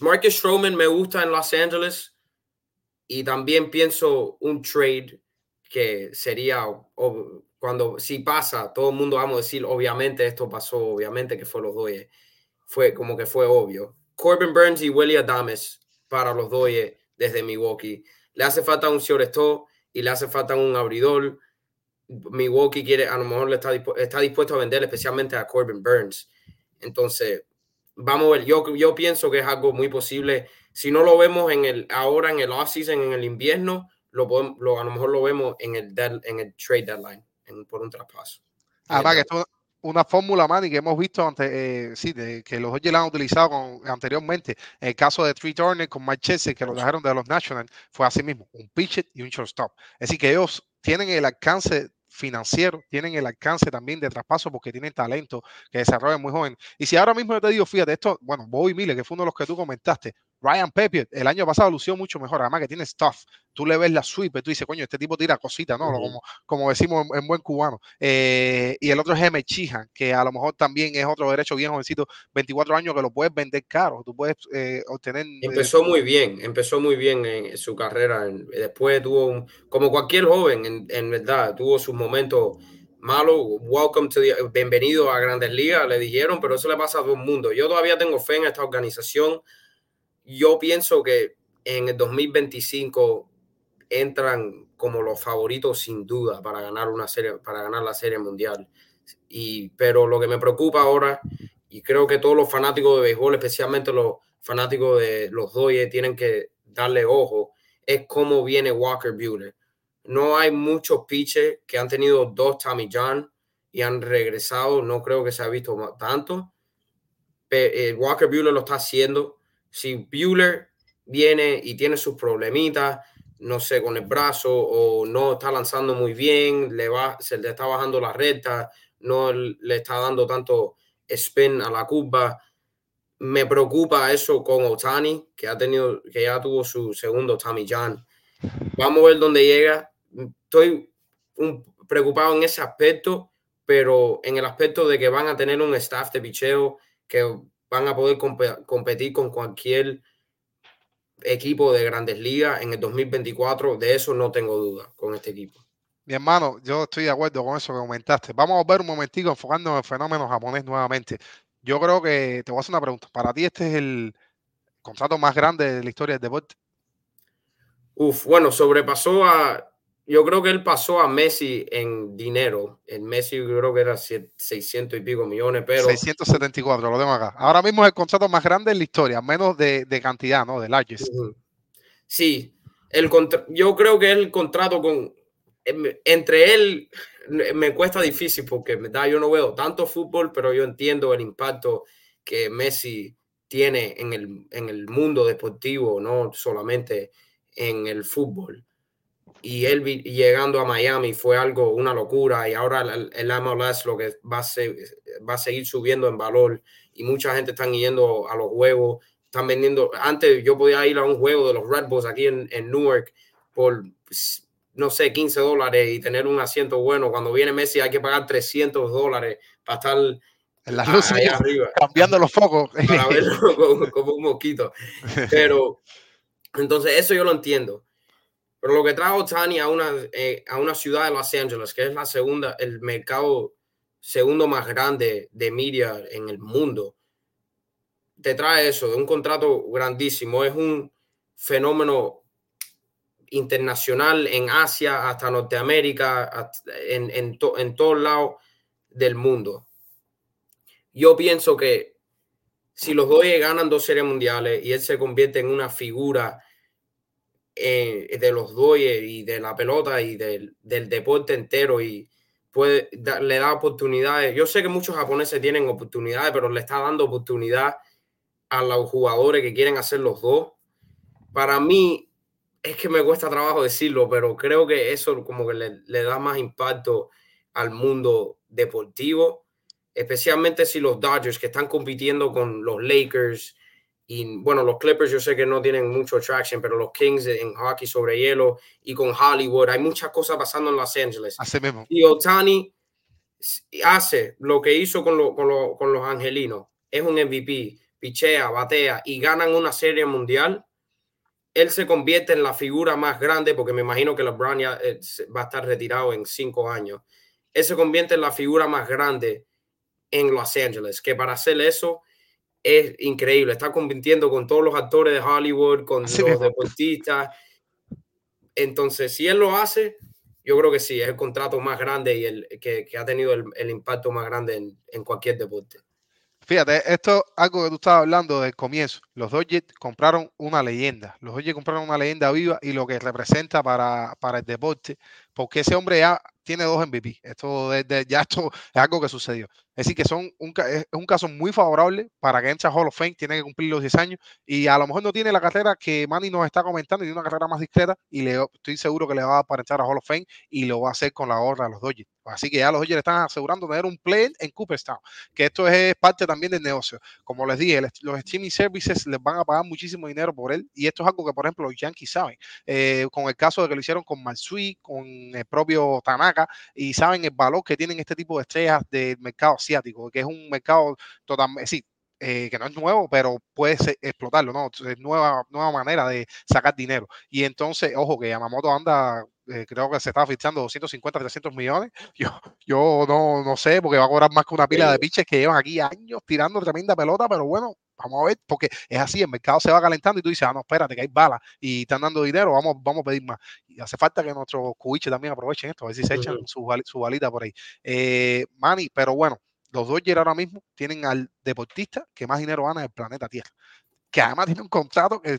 Marcus Stroman me gusta en Los Angeles y también pienso un trade que sería cuando si pasa, todo el mundo vamos a decir, obviamente esto pasó, obviamente que fue los Dodgers, fue como que fue obvio. Corbin Burns y Willie Adames para los Dodgers desde Milwaukee. Le hace falta un shortstop y le hace falta un abridor. Milwaukee quiere, a lo mejor le está, está dispuesto a vender especialmente a Corbin Burns. Entonces, vamos a ver, yo, yo pienso que es algo muy posible. Si no lo vemos en el, ahora en el off-season, en el invierno, lo, podemos, lo, a lo mejor lo vemos en el, en el trade deadline, en, por un traspaso. Además, que esto es una fórmula, Manny, que hemos visto antes, eh, sí, de, que los Dodgers han utilizado anteriormente. En el caso de Tree Turner con Mike Chelsea, que lo dejaron de los Nationals, fue así mismo, un pitcher y un shortstop. Es decir, que ellos tienen el alcance financiero, tienen el alcance también de traspaso porque tienen talento que desarrollan muy joven. Y si ahora mismo te digo, fíjate, esto, bueno, Bobby Miller, que fue uno de los que tú comentaste, Ryan Pepe, el año pasado lució mucho mejor, además que tiene stuff. Tú le ves la sweep, tú dices, coño, este tipo tira cositas, ¿no? como, como decimos en, buen cubano. Eh, y el otro es M. Chihan, que a lo mejor también es otro derecho bien jovencito, 24 años, que lo puedes vender caro, tú puedes eh, obtener. Eh, empezó muy bien, empezó muy bien en su carrera. Después tuvo, un, como cualquier joven, en, en verdad, tuvo sus momentos malo, welcome to the, bienvenido a Grandes Ligas, le dijeron, pero eso le pasa a todo el mundo. Yo todavía tengo fe en esta organización yo pienso que en el 2025 entran como los favoritos sin duda para ganar una serie, para ganar la serie mundial. Y, pero lo que me preocupa ahora, y creo que todos los fanáticos de béisbol, especialmente los fanáticos de los Dodgers, tienen que darle ojo, es cómo viene Walker Buehler. No hay muchos pitchers que han tenido dos Tommy John y han regresado. No creo que se ha visto tanto. Eh, Walker Buehler lo está haciendo si Bueller viene y tiene sus problemitas, no sé, con el brazo o no está lanzando muy bien, le va, se le está bajando la recta, no le está dando tanto spin a la curva. Me preocupa eso con Otani, que ha tenido, que ya tuvo su segundo Tommy John. Vamos a ver dónde llega. Estoy preocupado en ese aspecto, pero en el aspecto de que van a tener un staff de picheo que van a poder competir con cualquier equipo de grandes ligas en el 2024. De eso no tengo duda con este equipo. Mi hermano, yo estoy de acuerdo con eso que comentaste. Vamos a ver un momentico enfocando en el fenómeno japonés nuevamente. Yo creo que te voy a hacer una pregunta. Para ti, este es el contrato más grande de la historia del deporte. Uf, bueno, sobrepasó a yo creo que él pasó a Messi en dinero. En Messi yo creo que era 600 y pico millones, pero... 674, lo tengo acá. Ahora mismo es el contrato más grande en la historia, menos de, cantidad, ¿no? De largest. Sí, el yo creo que el contrato con... Em, entre él me cuesta difícil porque da yo no veo tanto fútbol, pero yo entiendo el impacto que Messi tiene en el, en el mundo deportivo, no solamente en el fútbol y él llegando a Miami fue algo, una locura y ahora el, el MLS lo que va a, va a seguir subiendo en valor y mucha gente está yendo a los juegos, están vendiendo, antes yo podía ir a un juego de los Red Bulls aquí en, en Newark por, pues, no sé, 15 dólares y tener un asiento bueno, cuando viene Messi hay que pagar 300 dólares para estar en las luces, ahí arriba, cambiando los focos. Para verlo como, como un mosquito. Pero entonces eso yo lo entiendo pero lo que trajo Tani a una, eh, a una ciudad de Los Ángeles, que es la segunda, el mercado segundo más grande de media en el mundo, te trae eso, de un contrato grandísimo. Es un fenómeno internacional en Asia, hasta Norteamérica, en, en, en todos lados del mundo. Yo pienso que si los dos ganan dos series mundiales y él se convierte en una figura eh, de los Dodgers y de la pelota y del, del deporte entero y puede, le da oportunidades. Yo sé que muchos japoneses tienen oportunidades, pero le está dando oportunidad a los jugadores que quieren hacer los dos. Para mí, es que me cuesta trabajo decirlo, pero creo que eso como que le, le da más impacto al mundo deportivo, especialmente si los Dodgers que están compitiendo con los Lakers y bueno, los Clippers yo sé que no tienen mucho traction, pero los Kings en hockey sobre hielo y con Hollywood, hay muchas cosas pasando en Los Ángeles. Y Otani hace lo que hizo con, con, con los angelinos, es un MVP, pichea, batea y ganan una serie mundial él se convierte en la figura más grande, porque me imagino que LeBron ya eh, va a estar retirado en cinco años. Él se convierte en la figura más grande en Los Ángeles, que para hacer eso es increíble. Está compitiendo con todos los actores de Hollywood, con los deportistas. Entonces, si él lo hace, yo creo que sí, es el contrato más grande y el que, ha tenido el, impacto más grande en, en cualquier deporte. Fíjate, esto algo que tú estabas hablando del comienzo. Los Dodgers compraron una leyenda. Los Dodgers compraron una leyenda viva y lo que representa para, para el deporte, porque ese hombre ya tiene dos MVP. Esto desde ya esto es algo que sucedió. Es decir, que son un, es un caso muy favorable para que entre a Hall of Fame, tiene que cumplir los 10 años y a lo mejor no tiene la carrera que Manny nos está comentando, tiene una carrera más discreta y le, estoy seguro que le va a para entrar a Hall of Fame y lo va a hacer con la gorra de los Dodgers. Así que ya los Dodgers están asegurando tener un play en Cooperstown, que esto es parte también del negocio. Como les dije, los streaming services les van a pagar muchísimo dinero por él y esto es algo que, por ejemplo, los Yankees saben. Eh, con el caso de que lo hicieron con Matsui, con el propio Tanaka y saben el valor que tienen este tipo de estrellas del mercado asiático, que es un mercado totalmente, sí, eh, que no es nuevo, pero puede explotarlo, ¿no? Es nueva, nueva manera de sacar dinero. Y entonces, ojo, que Yamamoto anda, eh, creo que se está fichando 250, 300 millones. Yo, yo no, no sé, porque va a cobrar más que una pila de pitches que llevan aquí años tirando tremenda pelota, pero bueno, vamos a ver, porque es así, el mercado se va calentando y tú dices, ah, no, espérate, que hay balas y están dando dinero, vamos, vamos a pedir más. Y hace falta que nuestros cubiches también aprovechen esto, a ver si se echan su, su balita por ahí. Eh, Manny, pero bueno, los Dodgers ahora mismo tienen al deportista que más dinero gana en el planeta Tierra, que además tiene un contrato que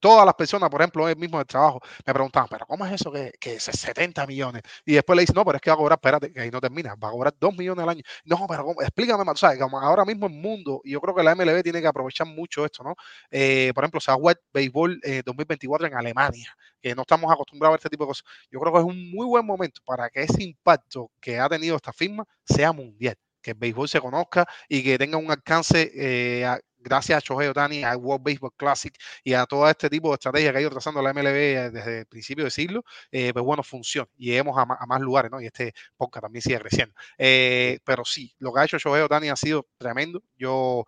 todas las personas, por ejemplo, el mismo del trabajo, me preguntaban, pero ¿cómo es eso que, que es 70 millones? Y después le dicen, no, pero es que va a cobrar, espérate, que ahí no termina, va a cobrar 2 millones al año. No, pero ¿cómo? explícame más, ¿sabes? Como ahora mismo el mundo, y yo creo que la MLB tiene que aprovechar mucho esto, ¿no? Eh, por ejemplo, se ha jugado béisbol 2024 en Alemania, que no estamos acostumbrados a este tipo de cosas. Yo creo que es un muy buen momento para que ese impacto que ha tenido esta firma sea mundial que el béisbol se conozca y que tenga un alcance eh, gracias a Shohei Otani, a World Baseball Classic y a todo este tipo de estrategia que ha ido trazando la MLB eh, desde el principio del siglo, eh, pues bueno, funciona. Y lleguemos a, más lugares, ¿no? Y este podcast también sigue creciendo. pero sí, lo que ha hecho Shohei Otani ha sido tremendo. Yo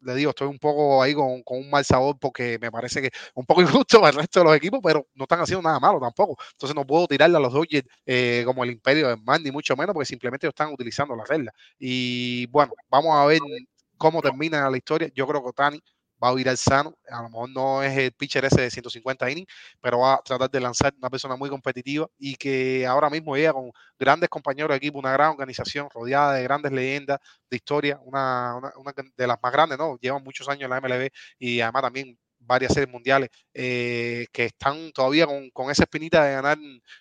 le digo, estoy un poco ahí con, un mal sabor porque me parece que un poco injusto para el resto de los equipos, pero no están haciendo nada malo tampoco. Entonces no puedo tirarle a los Dodgers eh, como el imperio del mar, ni mucho menos, porque simplemente están utilizando la regla. Y bueno, vamos a ver cómo termina la historia. Yo creo que Otani va a ir al sano. A lo mejor no es el pitcher ese de 150 innings, pero va a tratar de lanzar una persona muy competitiva y que ahora mismo llega con grandes compañeros de equipo, una gran organización rodeada de grandes leyendas de historia, una, una, de las más grandes, ¿no? Llevan muchos años en la MLB y además también varias series mundiales eh, que están todavía con, con, esa espinita de ganar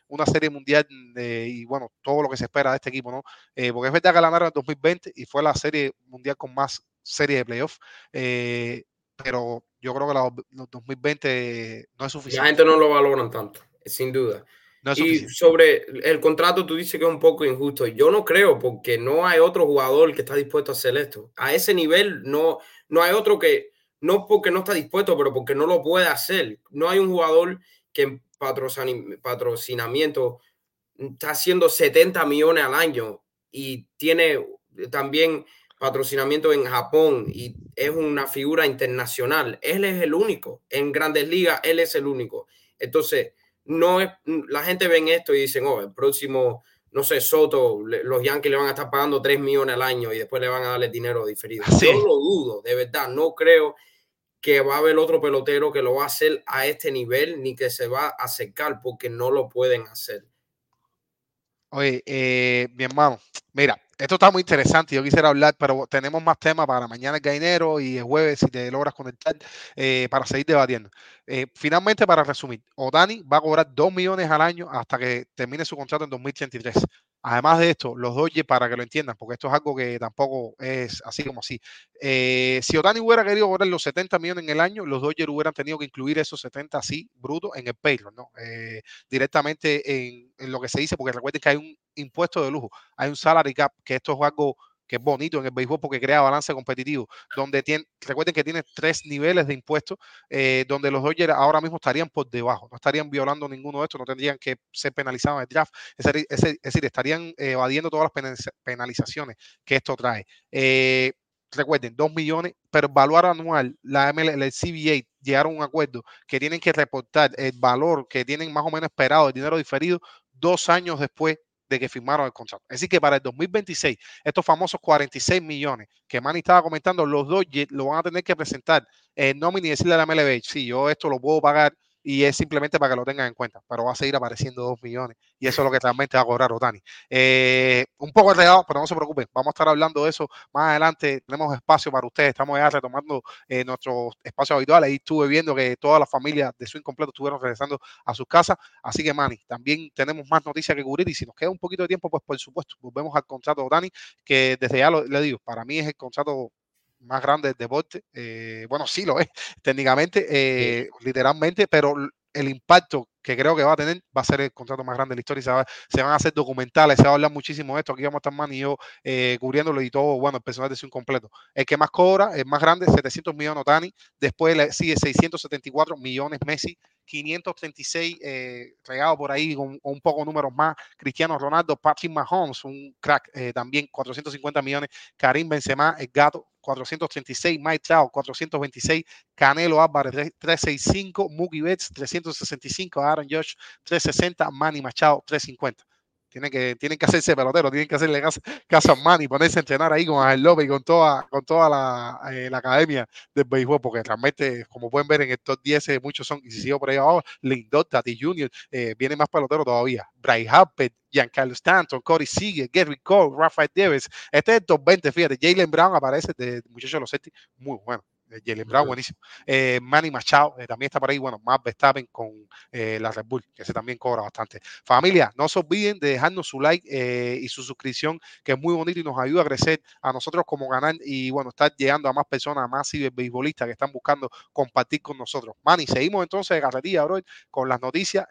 una serie mundial y bueno, todo lo que se espera de este equipo, ¿no? Eh, porque es verdad que ganaron en 2020 y fue la serie mundial con más serie de playoffs. Eh, pero yo creo que los, 2020 no es suficiente. La gente no lo valoran tanto, sin duda. y sobre el contrato, tú dices que es un poco injusto. Yo no creo, porque no hay otro jugador que está dispuesto a hacer esto. A ese nivel, no, no hay otro que, no porque no está dispuesto, pero porque no lo puede hacer. No hay un jugador que en patrocinamiento está haciendo 70 millones al año y tiene también patrocinamiento en Japón y es una figura internacional. Él es el único. En grandes ligas, él es el único. Entonces, no es, la gente ven esto y dicen, oh, el próximo, no sé, Soto, los Yankees le van a estar pagando 3 millones al año y después le van a darle dinero diferido. Yo lo dudo, de verdad, no creo que va a haber otro pelotero que lo va a hacer a este nivel ni que se va a acercar porque no lo pueden hacer. Oye, eh, mi hermano, mira, esto está muy interesante. Yo quisiera hablar, pero tenemos más temas para mañana el gainero y el jueves, si te logras conectar, eh, para seguir debatiendo. Eh, finalmente, para resumir, Otani va a cobrar 2 millones al año hasta que termine su contrato en 2033. Además de esto, los Dodgers, para que lo entiendan, porque esto es algo que tampoco es así como así. Eh, si Otani hubiera querido cobrar los 70 millones en el año, los Dodgers hubieran tenido que incluir esos 70 así brutos en el payroll, ¿no? Eh, directamente en, en, lo que se dice, porque recuerden que hay un impuesto de lujo, hay un salary cap, que esto es algo que es bonito en el béisbol porque crea balance competitivo, donde recuerden que tiene tres niveles de impuestos, eh, donde los Dodgers ahora mismo estarían por debajo, no estarían violando ninguno de estos, no tendrían que ser penalizados en el draft, es, decir, estarían evadiendo todas las penalizaciones que esto trae. Eh, recuerden, 2 millones, pero el valor anual, la ML, el CBA llegaron a un acuerdo que tienen que reportar el valor que tienen más o menos esperado, el dinero diferido, dos años después de que firmaron el contrato. Así que para el 2026, estos famosos 46 millones que Manny estaba comentando, los dos lo van a tener que presentar en nómina y decirle a la MLB, sí, yo esto lo puedo pagar y es simplemente para que lo tengan en cuenta, pero va a seguir apareciendo 2 millones y eso es lo que realmente va a cobrar Otani. Eh, un poco enredado, pero no se preocupen, vamos a estar hablando de eso más adelante, tenemos espacio para ustedes, estamos ya retomando eh, nuestro espacio habitual, ahí estuve viendo que todas las familias de su incompleto estuvieron regresando a sus casas, así que Manny, también tenemos más noticias que cubrir y si nos queda un poquito de tiempo, pues por supuesto, volvemos al contrato de Otani, que desde ya lo, le digo, para mí es el contrato más grande del deporte. Eh, bueno, sí lo es, técnicamente, eh, literalmente, pero el impacto que creo que va a tener va a ser el contrato más grande de la historia. Se, va, se van a hacer documentales, se va a hablar muchísimo de esto. Aquí vamos a estar Man y yo eh, cubriéndolo y todo. Bueno, el personal de su incompleto. El que más cobra, el más grande, 700 millones Otani. Después le sigue 674 millones Messi. 536 eh, regados por ahí con, con, un poco números más. Cristiano Ronaldo, Patrick Mahomes, un crack eh, también, 450 millones. Karim Benzema, el gato, 436, Mike Trout 426, Canelo Álvarez 365, Mookie Betts 365, Aaron Josh 360, Manny Machado 350. Tienen que, tienen que hacerse pelotero, tienen que hacerle caso, caso a Manny, ponerse a entrenar ahí con Ángel López y con toda, con toda la, eh, la, academia del béisbol, porque realmente, como pueden ver en el top 10, eh, muchos son, y si sigo por ahí abajo, Lindor, Tati Jr., eh, viene más pelotero todavía. Bryce Harper, Giancarlo Stanton, Corey Seager, Gary Cole, Rafael Davis. Este es el top 20, fíjate, Jalen Brown aparece de muchachos de los Celtics, muy bueno. Jalen Brown, buenísimo. Eh, Manny Machado eh, también está por ahí. Bueno, más Verstappen con eh, la Red Bull, que se también cobra bastante. Familia, no se olviden de dejarnos su like y su suscripción, que es muy bonito y nos ayuda a crecer a nosotros como canal y bueno, estar llegando a más personas, a más ciberbeisbolistas que están buscando compartir con nosotros. Manny, seguimos entonces de carretilla, bro, con las noticias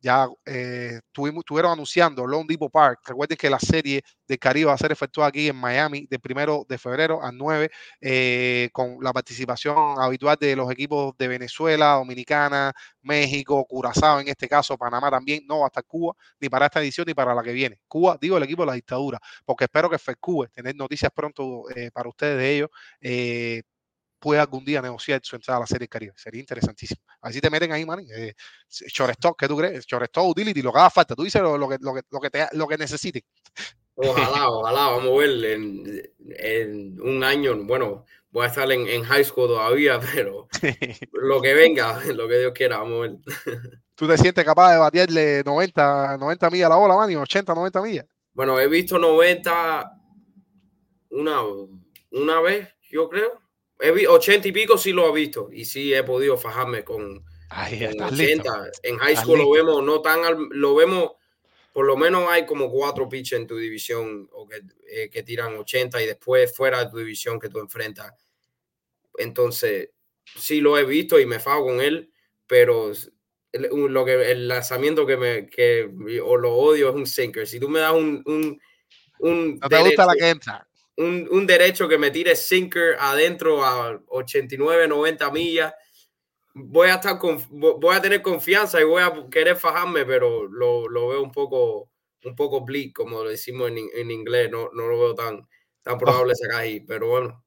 ya eh, estuvieron anunciando Lone Depot Park. Recuerden que la serie de Caribe va a ser efectuada aquí en Miami del primero de febrero al 9, eh, con la participación habitual de los equipos de Venezuela, Dominicana, México, Curazao, en este caso, Panamá también, no va a estar Cuba, ni para esta edición ni para la que viene. Cuba, digo el equipo de la dictadura, porque espero que FECUBE, tener noticias pronto eh, para ustedes de ellos. Puede algún día negociar su entrada a la Serie Caribe. Sería interesantísimo. Así te meten ahí, man. Eh, ¿qué tú crees? Shortstop, utility, lo que haga falta. Tú dices lo, lo que, lo que, lo que, te, lo que necesites. Ojalá, ojalá, vamos a ver en, en, un año, bueno, voy a estar en, en high school todavía, pero lo que venga, lo que Dios quiera, vamos a ver. ¿Tú te sientes capaz de batearle 90, 90 millas a la bola, man, 80, 90 millas? Bueno, he visto 90 una, una vez, yo creo. He 80 y pico sí lo he visto y sí he podido fajarme con, Ay, con 80. Listo. En high school lo vemos, no tan, lo vemos, por lo menos hay como cuatro pitchers en tu división o que, eh, que tiran 80 y después fuera de tu división que tú enfrentas. Entonces, sí lo he visto y me fajo con él, pero lo que, el lanzamiento que me que, o lo odio es un sinker. Si tú me das un, un, un no te derecho, gusta la que entra un, un, derecho que me tire sinker adentro a 89, 90 millas, voy a estar voy a tener confianza y voy a querer fajarme, pero lo, lo veo un poco, un poco bleak, como lo decimos en, en inglés, no, no, lo veo tan, tan probable sacar ahí, pero bueno.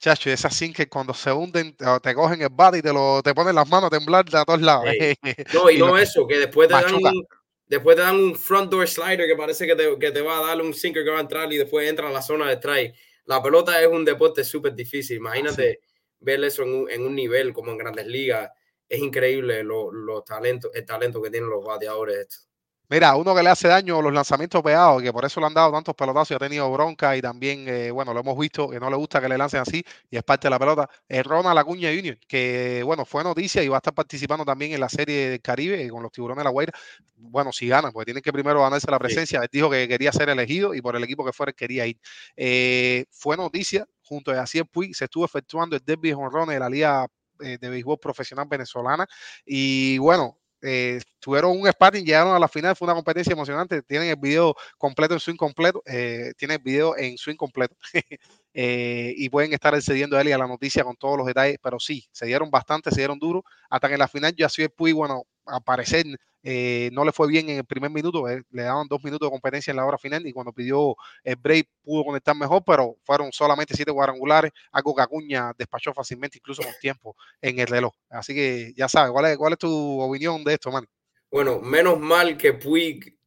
Chacho, y esas sinker cuando se hunden, te cogen el bate y te, lo, te ponen las manos a temblar de a todos lados. Hey. No, y, y no lo, eso, que después te dan un, Después te dan un front door slider que parece que te, que te, va a dar un sinker que va a entrar y después entra a la zona de strike. La pelota es un deporte súper difícil. Imagínate sí. ver eso en un, en un, nivel como en grandes ligas. Es increíble lo, lo talento, el talento que tienen los bateadores. Estos. Mira, uno que le hace daño los lanzamientos pegados, que por eso le han dado tantos pelotazos y ha tenido bronca y también, eh, bueno, lo hemos visto que no le gusta que le lancen así y es parte de la pelota, es Ronald Acuña Jr., que, bueno, fue noticia y va a estar participando también en la serie del Caribe con los tiburones de la Guaira. Bueno, si ganan, porque tienen que primero ganarse la presencia. Él dijo que quería ser elegido y por el equipo que fuera quería ir. Eh, fue noticia, junto a Yacier Puig, se estuvo efectuando el derby de jonrones de la Liga eh, de Béisbol Profesional Venezolana y, bueno, eh, tuvieron un sparring, llegaron a la final, fue una competencia emocionante. Tienen el video completo en su incompleto, eh, tienen el video en su incompleto eh, y pueden estar accediendo a él y a la noticia con todos los detalles. Pero sí, se dieron bastante, se dieron duro. Hasta que en la final, ya el Puy, bueno, a parecer eh, no le fue bien en el primer minuto, eh, le daban dos minutos de competencia en la hora final y cuando pidió el break pudo conectar mejor, pero fueron solamente siete cuadrangulares, algo que Acuña despachó fácilmente, incluso con tiempo en el reloj. Así que ya sabes, ¿cuál es, cuál es tu opinión de esto, man? Bueno, menos mal que Puig,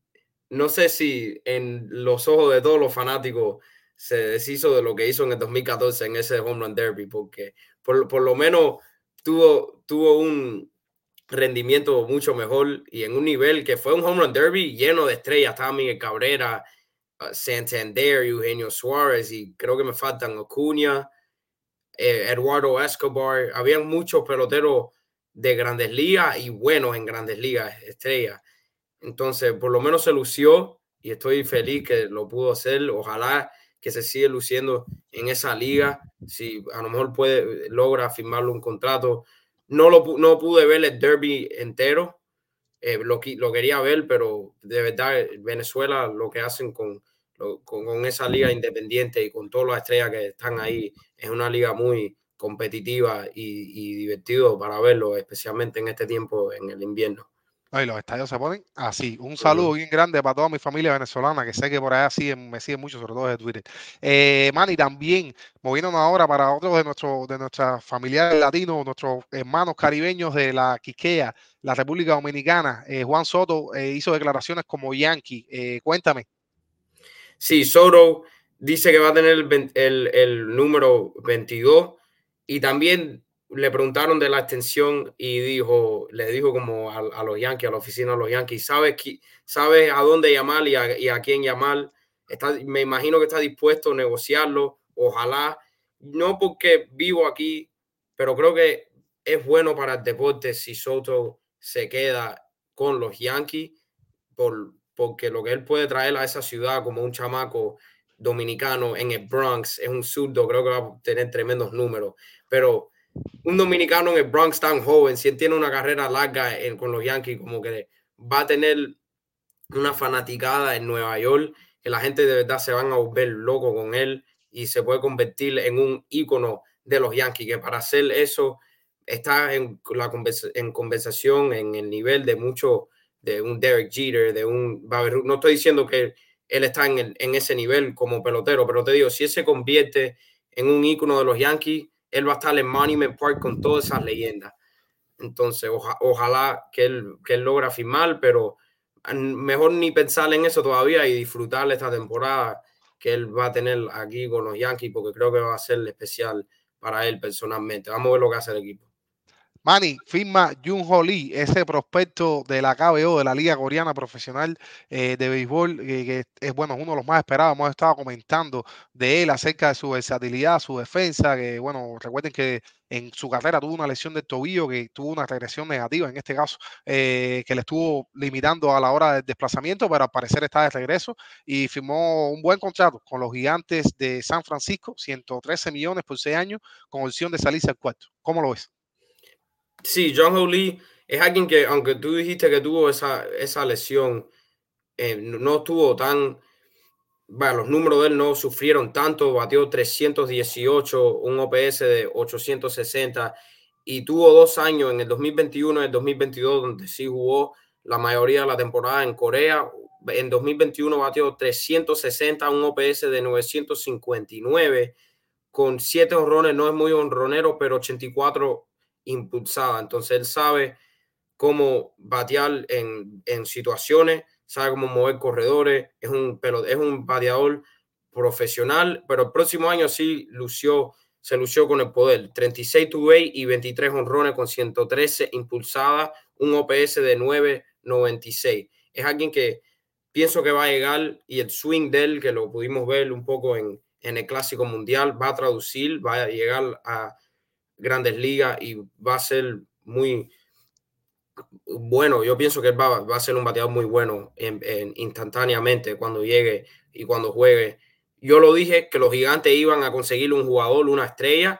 no sé si en los ojos de todos los fanáticos se deshizo de lo que hizo en el 2014 en ese home run derby, porque por, por lo menos tuvo, tuvo un, rendimiento mucho mejor y en un nivel que fue un home run derby lleno de estrellas. Estaba Miguel Cabrera, uh, Santander, Eugenio Suárez y creo que me faltan Acuña, eh, Eduardo Escobar. Habían muchos peloteros de grandes ligas y buenos en grandes ligas, estrellas. Entonces, por lo menos se lució y estoy feliz que lo pudo hacer. Ojalá que se siga luciendo en esa liga. Si a lo mejor puede, logra firmarle un contrato no, lo, no pude ver el derby entero. Eh, lo, lo, quería ver, pero de verdad Venezuela lo que hacen con, con, esa liga independiente y con todas las estrellas que están ahí es una liga muy competitiva y, y divertido para verlo, especialmente en este tiempo, en el invierno. Ay, los estadios se ponen así. Un saludo bien grande para toda mi familia venezolana, que sé que por allá siguen, me siguen mucho, sobre todo desde Twitter. Eh, Manny, también moviéndonos ahora para otros de, nuestros de nuestras familiares latinos, nuestros hermanos caribeños de la Quiquea, la República Dominicana. Eh, Juan Soto eh, hizo declaraciones como Yankee. Eh, cuéntame. Sí, Soto dice que va a tener el, el, el número 22 y también le preguntaron de la extensión y dijo, le dijo como a, los Yankees, a la oficina de los Yankees, ¿sabes, sabe a dónde llamar y a, quién llamar? Está, me imagino que está dispuesto a negociarlo, ojalá, no porque vivo aquí, pero creo que es bueno para el deporte si Soto se queda con los Yankees, por, porque lo que él puede traer a esa ciudad como un chamaco dominicano en el Bronx es un zurdo, creo que va a tener tremendos números, pero un dominicano en el Bronx tan joven, si él tiene una carrera larga con los Yankees, como que va a tener una fanaticada en Nueva York, que la gente de verdad se van a volver loco con él y se puede convertir en un ícono de los Yankees, que para hacer eso está en, la en conversación en el nivel de mucho, de un Derek Jeter, de un No estoy diciendo que él está en, en ese nivel como pelotero, pero te digo, si él se convierte en un ícono de los Yankees, él va a estar en Monument Park con todas esas leyendas. Entonces, ojalá que él, que él logra firmar, pero mejor ni pensar en eso todavía y disfrutar esta temporada que él va a tener aquí con los Yankees, porque creo que va a ser especial para él personalmente. Vamos a ver lo que hace el equipo. Manny, firma Jun Lee, ese prospecto de la KBO, de la Liga Coreana Profesional eh, de Béisbol, que es bueno, uno de los más esperados. Hemos estado comentando de él acerca de su versatilidad, su defensa, que bueno, recuerden que en su carrera tuvo una lesión del tobillo, que tuvo una regresión negativa, en este caso, eh, que le estuvo limitando a la hora del desplazamiento, pero al parecer está de regreso y firmó un buen contrato con los gigantes de San Francisco, 113 millones por seis años, con opción de salirse al cuarto. ¿Cómo lo ves? Sí, John Ho Lee es alguien que, aunque tú dijiste que tuvo esa, esa lesión, eh, no estuvo tan. Bueno, los números de él no sufrieron tanto, batió 318, un OPS de 860 y tuvo dos años en el 2021 y el 2022 donde sí jugó la mayoría de la temporada en Corea. En 2021 batió 360, un OPS de 959 con siete honrones, no es muy honronero, pero 84 impulsada. Entonces él sabe cómo batear en, en situaciones, sabe cómo mover corredores, es un, pero es un bateador profesional, pero el próximo año sí lució, se lució con el poder. 36 to y 23 honrones con 113 impulsadas, un OPS de 9.96. es alguien que pienso que va a llegar y el swing de él, que lo pudimos ver un poco en, en el Clásico Mundial, va a traducir, va a llegar a grandes ligas y va a ser muy bueno. Yo pienso que va a ser un bateador muy bueno en, instantáneamente cuando llegue y cuando juegue. Yo lo dije que los gigantes iban a conseguir un jugador, una estrella.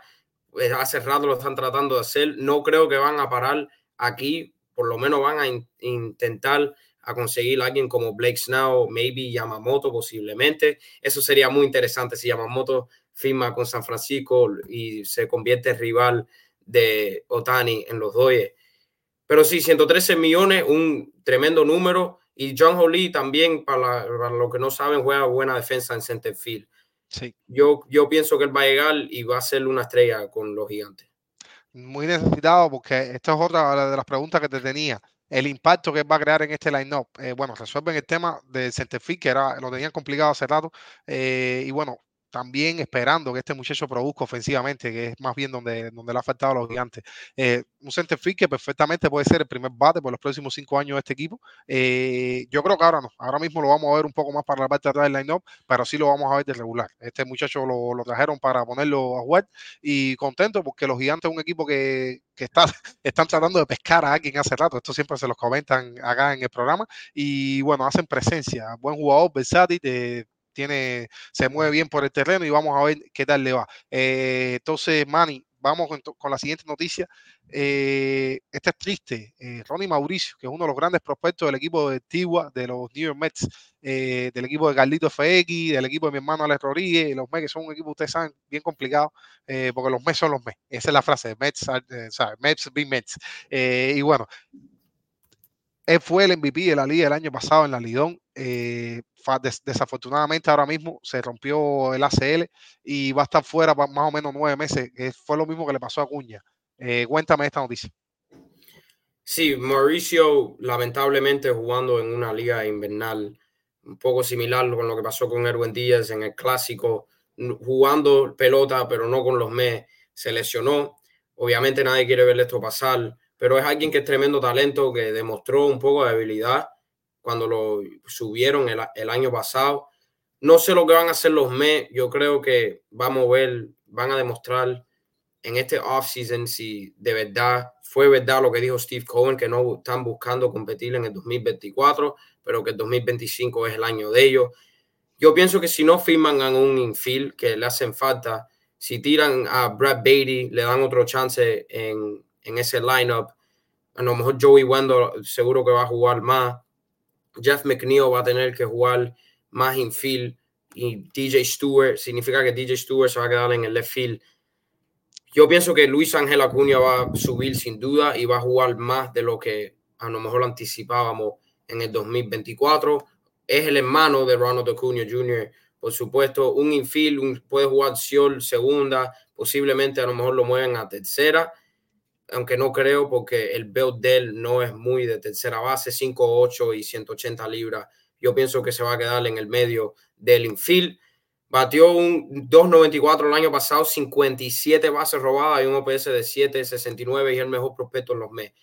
Pues hace rato lo están tratando de hacer. No creo que van a parar aquí. Por lo menos van a intentar a conseguir a alguien como Blake Snow, maybe Yamamoto posiblemente. Eso sería muy interesante si Yamamoto firma con San Francisco y se convierte en rival de Otani en los Dodgers. Pero sí, 113 millones, un tremendo número. Y John Holly también, para, los que no saben, juega buena defensa en center field. Sí. Yo, yo pienso que él va a llegar y va a ser una estrella con los gigantes. Muy necesitado, porque esta es otra de las preguntas que te tenía el impacto que va a crear en este line-up. Eh, bueno, resuelven el tema del centerfield, que era, lo tenían complicado hace rato. Eh, y bueno, también esperando que este muchacho produzca ofensivamente, que es más bien donde, donde le ha faltado a los gigantes. Eh, un centerfield que perfectamente puede ser el primer bate por los próximos cinco años de este equipo. Eh, yo creo que ahora no, ahora mismo lo vamos a ver un poco más para la parte de atrás del line-up, pero sí lo vamos a ver de regular. Este muchacho lo, trajeron para ponerlo a jugar y contento porque los gigantes es un equipo que, que está, están tratando de pescar a alguien hace rato. Esto siempre se los comentan acá en el programa. Y bueno, hacen presencia. Buen jugador, versátil, de tiene, se mueve bien por el terreno y vamos a ver qué tal le va. Eh, entonces, Manny, vamos con, la siguiente noticia. Eh, este es triste. Eh, Ronnie Mauricio, que es uno de los grandes prospectos del equipo de Tigua, de los New York Mets, del equipo de Carlito FX, del equipo de mi hermano Alex Rodríguez, los Mets, que son un equipo, ustedes saben, bien complicado, porque los Mets son los Mets. Esa es la frase, Mets, Mets, be Mets. y bueno, él fue el MVP de la liga el año pasado en la Lidón. Eh, desafortunadamente ahora mismo se rompió el ACL y va a estar fuera más o menos nueve meses. fue lo mismo que le pasó a Cuña. Eh, cuéntame esta noticia. Sí, Mauricio lamentablemente jugando en una liga invernal un poco similar con lo que pasó con Erwin Díaz en el clásico, jugando pelota pero no con los Mets, se lesionó. Obviamente nadie quiere ver esto pasar, pero es alguien que es tremendo talento, que demostró un poco de habilidad cuando lo subieron el, año pasado. No sé lo que van a hacer los Mets. Yo creo que vamos a ver, van a demostrar en este offseason si de verdad fue verdad lo que dijo Steve Cohen, que no están buscando competir en el 2024, pero que el 2025 es el año de ellos. Yo pienso que si no firman a un infield que le hacen falta, si tiran a Brad Beatty, le dan otro chance en, en ese lineup. A lo mejor Joey Wendell seguro que va a jugar más. Jeff McNeil va a tener que jugar más infield y DJ Stewart, significa que DJ Stewart se va a quedar en el left field. Yo pienso que Luis Ángel Acuña va a subir sin duda y va a jugar más de lo que a lo mejor anticipábamos en el 2024. Es el hermano de Ronald Acuña Jr., por supuesto. Un infield, puede jugar Siol segunda, posiblemente a lo mejor lo mueven a tercera aunque no creo porque el build de no es muy de tercera base, 5'8 y 180 libras. Yo pienso que se va a quedar en el medio del infield. Batió un 2.94 el año pasado, 57 bases robadas y un OPS de 7.69 y el mejor prospecto en los meses.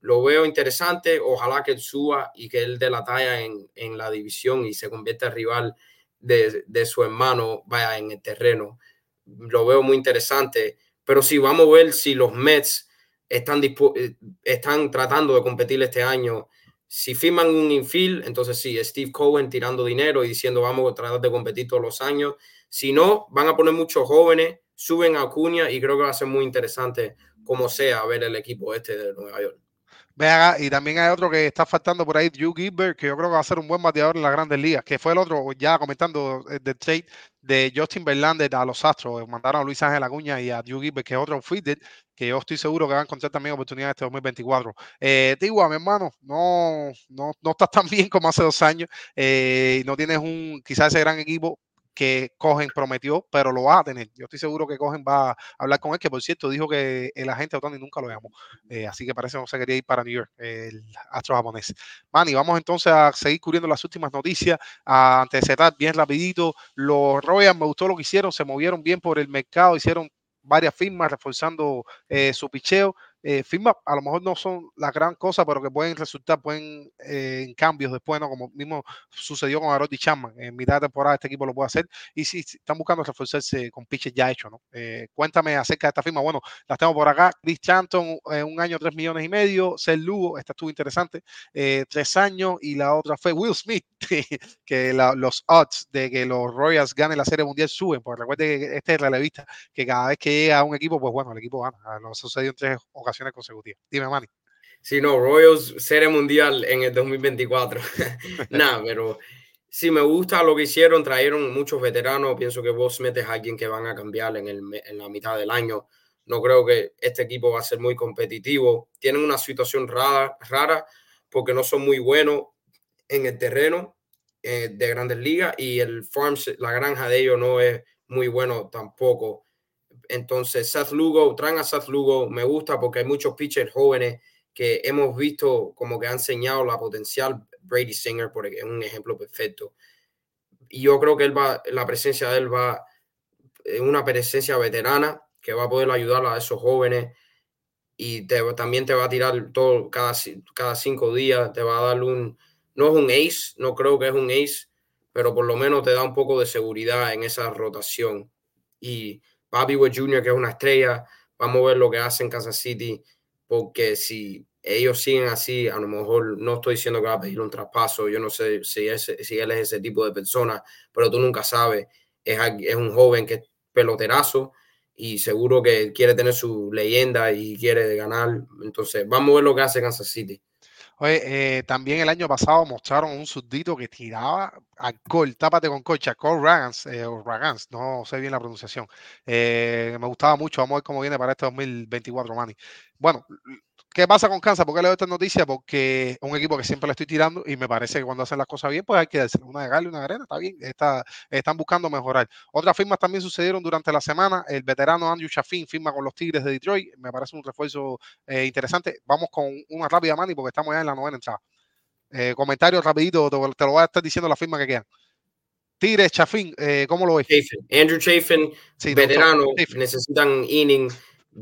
Lo veo interesante, ojalá que suba y que él dé la talla en, en la división y se convierta en rival de, de, su hermano, vaya, en el terreno. Lo veo muy interesante, pero sí, vamos a ver si los Mets están, eh, están tratando de competir este año. Si firman un infield, entonces sí, Steve Cohen tirando dinero y diciendo vamos a tratar de competir todos los años. Si no, van a poner muchos jóvenes, suben a Acuña y creo que va a ser muy interesante como sea ver el equipo este de Nueva York. Vea, y también hay otro que está faltando por ahí, Drew Gilbert, que yo creo que va a ser un buen bateador en las grandes ligas, que fue el otro, ya comentando eh, del trade de Justin Verlander a los Astros. Mandaron a Luis Ángel Acuña y a Drew Gilbert, que es otro fitted, que yo estoy seguro que van a encontrar también oportunidades este 2024. Eh, Tigua, mi hermano, no, no, no estás tan bien como hace dos años. Eh, no tienes un, quizás ese gran equipo, que Cogen prometió, pero lo va a tener. Yo estoy seguro que Cogen va a hablar con él, que por cierto dijo que el agente Otani nunca lo llamó. Eh, así que parece que no se quería ir para New York, el astro japonés. Manny, vamos entonces a seguir cubriendo las últimas noticias. antes de bien rapidito, los Royals me gustó lo que hicieron, se movieron bien por el mercado, hicieron varias firmas reforzando eh, su picheo. Eh, firmas a lo mejor no son la gran cosa, pero que pueden resultar, pueden eh, en cambios después, ¿no? Como mismo sucedió con Aroti Chapman. En mitad de temporada este equipo lo puede hacer. Y si están buscando reforzarse con pitches ya hechos, ¿no? Eh, cuéntame acerca de esta firma. Bueno, las tengo por acá. Chris Chanton, un año, tres millones y medio. Sel Lugo, esta estuvo interesante. tres años. Y la otra fue Will Smith, que los odds de que los Royals ganen la Serie Mundial suben. Porque recuerde que este es relevista, que cada vez que llega a un equipo, pues bueno, el equipo gana. Lo ha sucedido en tres ocasiones consecutivas. Dime, Manny. Sí, no, Royals Serie Mundial en el 2024. Nada, pero sí me gusta lo que hicieron. Trajeron muchos veteranos. Pienso que vos metes a alguien que van a cambiar en, el, en la mitad del año. No creo que este equipo va a ser muy competitivo. Tienen una situación rara, rara porque no son muy buenos en el terreno eh, de grandes ligas y el farm, la granja de ellos no es muy bueno tampoco. Entonces, Seth Lugo, traen a Seth Lugo, me gusta porque hay muchos pitchers jóvenes que hemos visto como que han enseñado la potencial. Brady Singer, por es un ejemplo perfecto. Y yo creo que él va, la presencia de él va, en una presencia veterana que va a poder ayudar a esos jóvenes y también te va a tirar todo cada, cada cinco días, te va a dar un, no es un ace, no creo que es un ace, pero por lo menos te da un poco de seguridad en esa rotación. Y Bobby Wood Jr., que es una estrella, vamos a ver lo que hace en Kansas City, porque si ellos siguen así, a lo mejor no estoy diciendo que va a pedir un traspaso, yo no sé si, si él es ese tipo de persona, pero tú nunca sabes, es, es un joven que es peloterazo y seguro que quiere tener su leyenda y quiere ganar, entonces vamos a ver lo que hace Kansas City. Oye, eh, también el año pasado mostraron un surdito que tiraba alcohol, tápate con cocha, Cole Ragans, eh, o Ragans, no sé bien la pronunciación. Eh, me gustaba mucho, vamos a ver cómo viene para este 2024, Manny. Bueno, ¿Qué pasa con Kansas? ¿Por qué leo esta noticia? Porque es un equipo que siempre le estoy tirando y me parece que cuando hacen las cosas bien, pues hay que darse una de Gale y una de arena, está bien, está, están buscando mejorar. Otras firmas también sucedieron durante la semana. El veterano Andrew Chaffin firma con los Tigres de Detroit, me parece un refuerzo eh, interesante. Vamos con una rápida, Manny, porque estamos ya en la novena entrada. Eh, comentario rapidito, te, lo voy a estar diciendo la firma que quedan. Tigres, Chaffin, eh, ¿cómo lo ves? Andrew Chafin, veterano, necesitan inning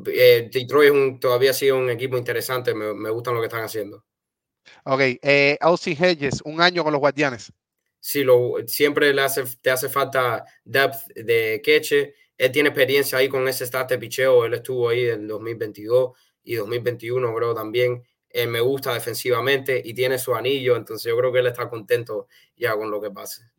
eh, Detroit es un, todavía sigue un equipo interesante, me, me, gustan lo que están haciendo. Ok, eh, Austin Hedges, un año con los Guardianes. Sí, lo, siempre le hace, te hace falta depth de queche. Él tiene experiencia ahí con ese start de picheo. Él estuvo ahí en 2022 y 2021, creo también. Él me gusta defensivamente y tiene su anillo, entonces yo creo que él está contento ya con lo que pase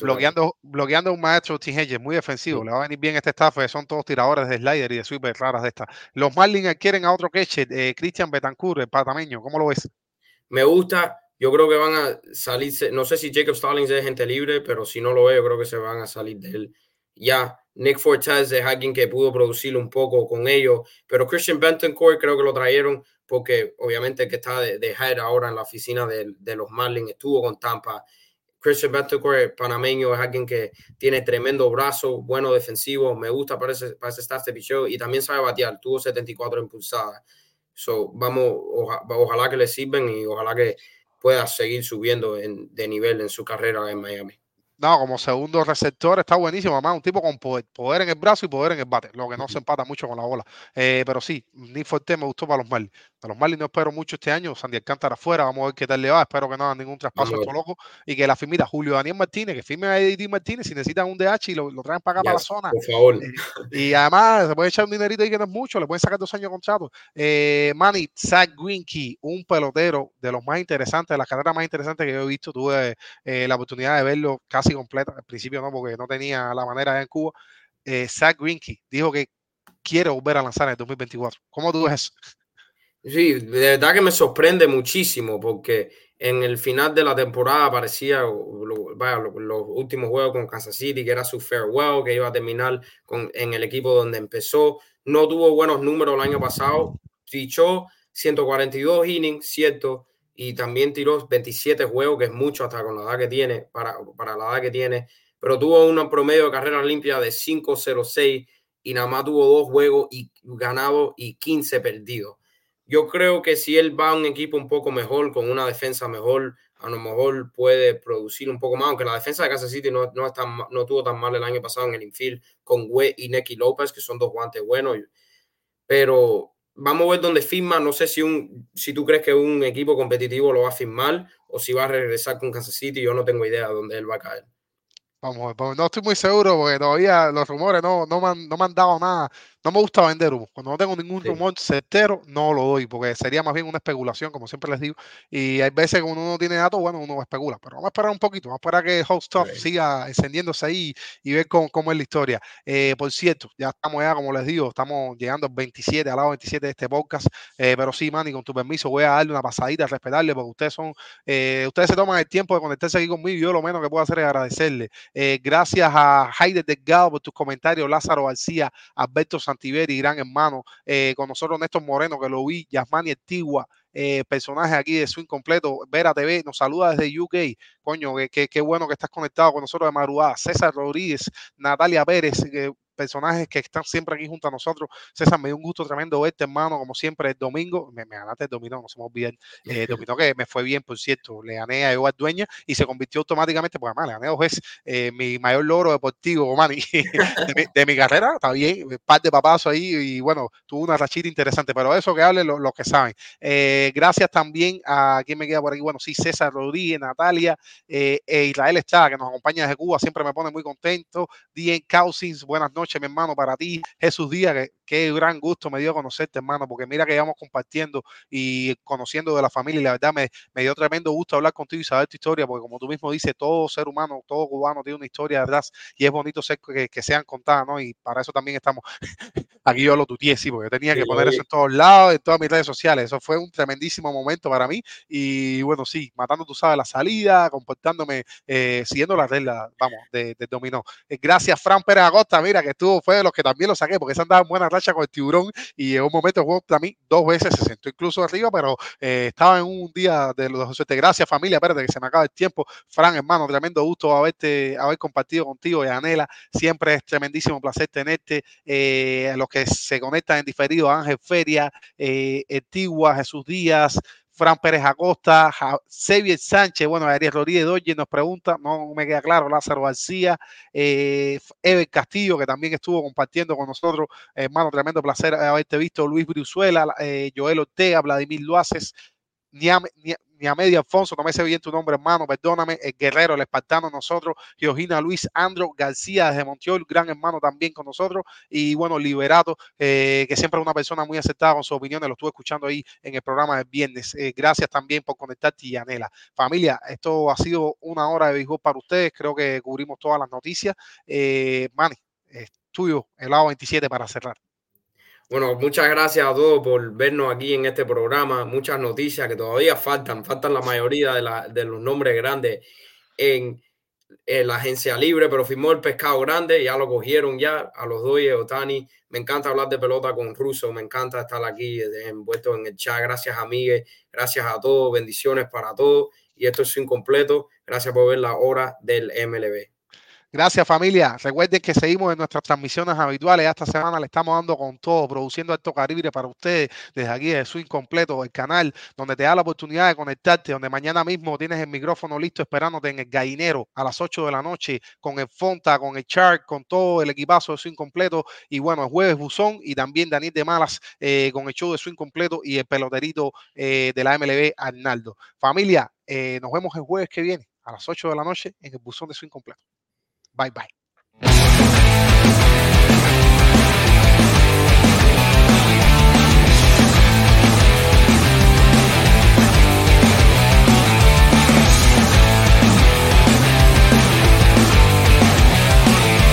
bloqueando, bloqueando un maestro Hedges muy defensivo. Le va a venir bien este staff, son todos tiradores de slider y de sweeper raras de esta. Los Marlins quieren a otro queche, eh, Christian Betancourt, el patameño. ¿Cómo lo ves? Me gusta. Yo creo que van a salirse. No sé si Jacob Stallings es gente libre, pero si no lo veo, creo que se van a salir de él. Ya, Nick Fortes es alguien que pudo producir un poco con ellos, pero Christian Betancourt creo que lo trajeron porque obviamente que está de, de head ahora en la oficina de, de los Marlins, estuvo con Tampa Christian Betancourt, panameño, es alguien que tiene tremendo brazo, bueno defensivo, me gusta para ese, para ese picheo y también sabe batear, tuvo 74 impulsadas. So, vamos, ojalá que le sirven y ojalá que pueda seguir subiendo de nivel en su carrera en Miami. No, como segundo receptor está buenísimo, además un tipo con poder, poder en el brazo y poder en el bate, lo que no se empata mucho con la bola. Eh, pero sí, Nick Forte me gustó para los Marlins. A los Marlins no espero mucho este año, Sandy Alcántara afuera, vamos a ver qué tal le va, espero que no hagan ningún traspaso esto loco y que la firmita Julio Daniel Martínez, que firme a Eddie Martínez si necesitan un DH y lo, traen para acá para la zona. Por favor. Eh, y además se puede echar un dinerito ahí que no es mucho, le pueden sacar dos años de contrato. Eh, Manny, Zach Greenkey, un pelotero de los más interesantes, de las carreras más interesantes que yo he visto, tuve eh, la oportunidad de verlo casi completo al principio no, porque no tenía la manera en Cuba. Eh, Zach Greinke dijo que quiere volver a lanzar en el 2024. ¿Cómo tú ves eso? Sí, de verdad que me sorprende muchísimo porque en el final de la temporada parecía vaya, los, últimos juegos con Kansas City, que era su farewell, que iba a terminar con, en el equipo donde empezó. No tuvo buenos números el año pasado, fichó 142 innings, cierto, y también tiró 27 juegos, que es mucho hasta con la edad que tiene, para, para la edad que tiene pero tuvo un promedio de carrera limpia de 5-0-6 y nada más tuvo dos juegos y ganado y 15 perdidos. Yo creo que si él va a un equipo un poco mejor, con una defensa mejor, a lo mejor puede producir un poco más, aunque la defensa de Kansas City no, no, no tuvo tan mal el año pasado en el infield con Güey y Neki López, que son dos guantes buenos. Pero vamos a ver dónde firma. No sé si, un, si tú crees que un equipo competitivo lo va a firmar o si va a regresar con Kansas City. Yo no tengo idea de dónde él va a caer. Vamos, no estoy muy seguro porque todavía los rumores no, no, han, no me han dado nada no me gusta vender humo. Cuando no tengo ningún rumor certero, no lo doy, porque sería más bien una especulación, como siempre les digo. Y hay veces que uno no tiene datos, bueno, uno especula. Pero vamos a esperar un poquito, vamos a esperar que Hot Stuff siga encendiéndose ahí y ver cómo, cómo es la historia. Eh, por cierto, ya estamos ya, como les digo, estamos llegando al 27, al lado 27 de este podcast. Eh, pero sí, Manny, con tu permiso, voy a darle una pasadita, respetarle, porque ustedes son, eh, ustedes se toman el tiempo de conectarse aquí conmigo. Yo lo menos que puedo hacer es agradecerle. gracias a Heider Delgado por tus comentarios, Lázaro García, Alberto Santiveri, gran hermano, eh, con nosotros Néstor Moreno, que lo vi, Yasmani Antigua, eh, personaje aquí de Swing Completo, Vera TV, nos saluda desde UK, coño, qué que, bueno que estás conectado con nosotros de madrugada, César Rodríguez, Natalia Pérez, que personajes que están siempre aquí junto a nosotros. César, me dio un gusto tremendo verte, hermano, como siempre, el domingo. Me, ganaste el dominó, no se me olviden. Eh, dominó que me fue bien, por cierto. Le gané a Eduardo Dueña y se convirtió automáticamente, porque además le gané dos eh, mi mayor logro deportivo, man, de, mi, carrera. Está bien, un par de papazos ahí y bueno, tuvo una rachita interesante, pero eso que hable los que saben. Eh, gracias también a quien me queda por aquí. Bueno, sí, César Rodríguez, Natalia, eh, e Israel está, que nos acompaña desde Cuba, siempre me pone muy contento. Dien Causins, buenas noches mi hermano, para ti, Jesús Díaz, que qué gran gusto me dio conocerte, hermano, porque mira que íbamos compartiendo y conociendo de la familia y la verdad me, me, dio tremendo gusto hablar contigo y saber tu historia, porque como tú mismo dices, todo ser humano, todo cubano tiene una historia de verdad y es bonito ser que, que sean contadas, ¿no? Y para eso también estamos aquí yo lo tuteé, sí, porque tenía que poner eso en todos lados, en todas mis redes sociales. Eso fue un tremendísimo momento para mí y bueno, sí, matando, tú sabes, la salida, comportándome, eh, siguiendo las reglas, vamos, de, de dominó. Eh, gracias, Fran Pérez Agosta, mira, que estuvo, fue de los que también lo saqué, porque esa andaba en buena racha con el tiburón y en un momento jugó también dos veces, se sentó incluso arriba, pero eh, estaba en un día de los suerte. Gracias, familia, espérate que se me acaba el tiempo. Fran, hermano, tremendo gusto haberte, haber compartido contigo y Anela. Siempre es tremendísimo placer tenerte. los que se conectan en diferido, Ángel Feria, eh, Antigua, Jesús Díaz, Fran Pérez Acosta, Xavier Sánchez, bueno, Ariel Rodríguez Doye nos pregunta, no me queda claro, Lázaro García, eh, Ever Castillo, que también estuvo compartiendo con nosotros, hermano, tremendo placer haberte visto, Luis Brizuela, eh, Joel Ortega, Vladimir Luaces, Ni a medio Alfonso, no me sé bien tu nombre, hermano, perdóname, el guerrero, el espartano, nosotros, Georgina Luis, Andro García desde Montiol, gran hermano también con nosotros, y bueno, Liberato, eh, que siempre es una persona muy aceptada con sus opiniones, lo estuve escuchando ahí en el programa del viernes. Eh, gracias también por conectarte, Yanela. Familia, esto ha sido una hora de béisbol para ustedes, creo que cubrimos todas las noticias. Eh, Manny, es tuyo, el lado 27 para cerrar. Bueno, muchas gracias a todos por vernos aquí en este programa. Muchas noticias que todavía faltan, faltan la mayoría de, los nombres grandes en, la agencia libre, pero firmó el pescado grande, ya lo cogieron ya a los dos Otani. Me encanta hablar de pelota con Russo, me encanta estar aquí envuelto en el chat. Gracias, amigues, gracias a todos, bendiciones para todos. Y esto es incompleto. Gracias por ver la hora del MLB. Gracias familia. Recuerden que seguimos en nuestras transmisiones habituales. Esta semana le estamos dando con todo, produciendo Alto Caribe para ustedes desde aquí de su incompleto, el canal donde te da la oportunidad de conectarte, donde mañana mismo tienes el micrófono listo esperándote en el gallinero a las 8 de la noche con el Fonta, con el Chart, con todo el equipazo de su incompleto. Y bueno, el jueves Buzón y también Daniel de Malas eh, con el show de su incompleto y el peloterito eh, de la MLB Arnaldo. Familia, eh, nos vemos el jueves que viene a las 8 de la noche en el Buzón de su incompleto. Bye bye.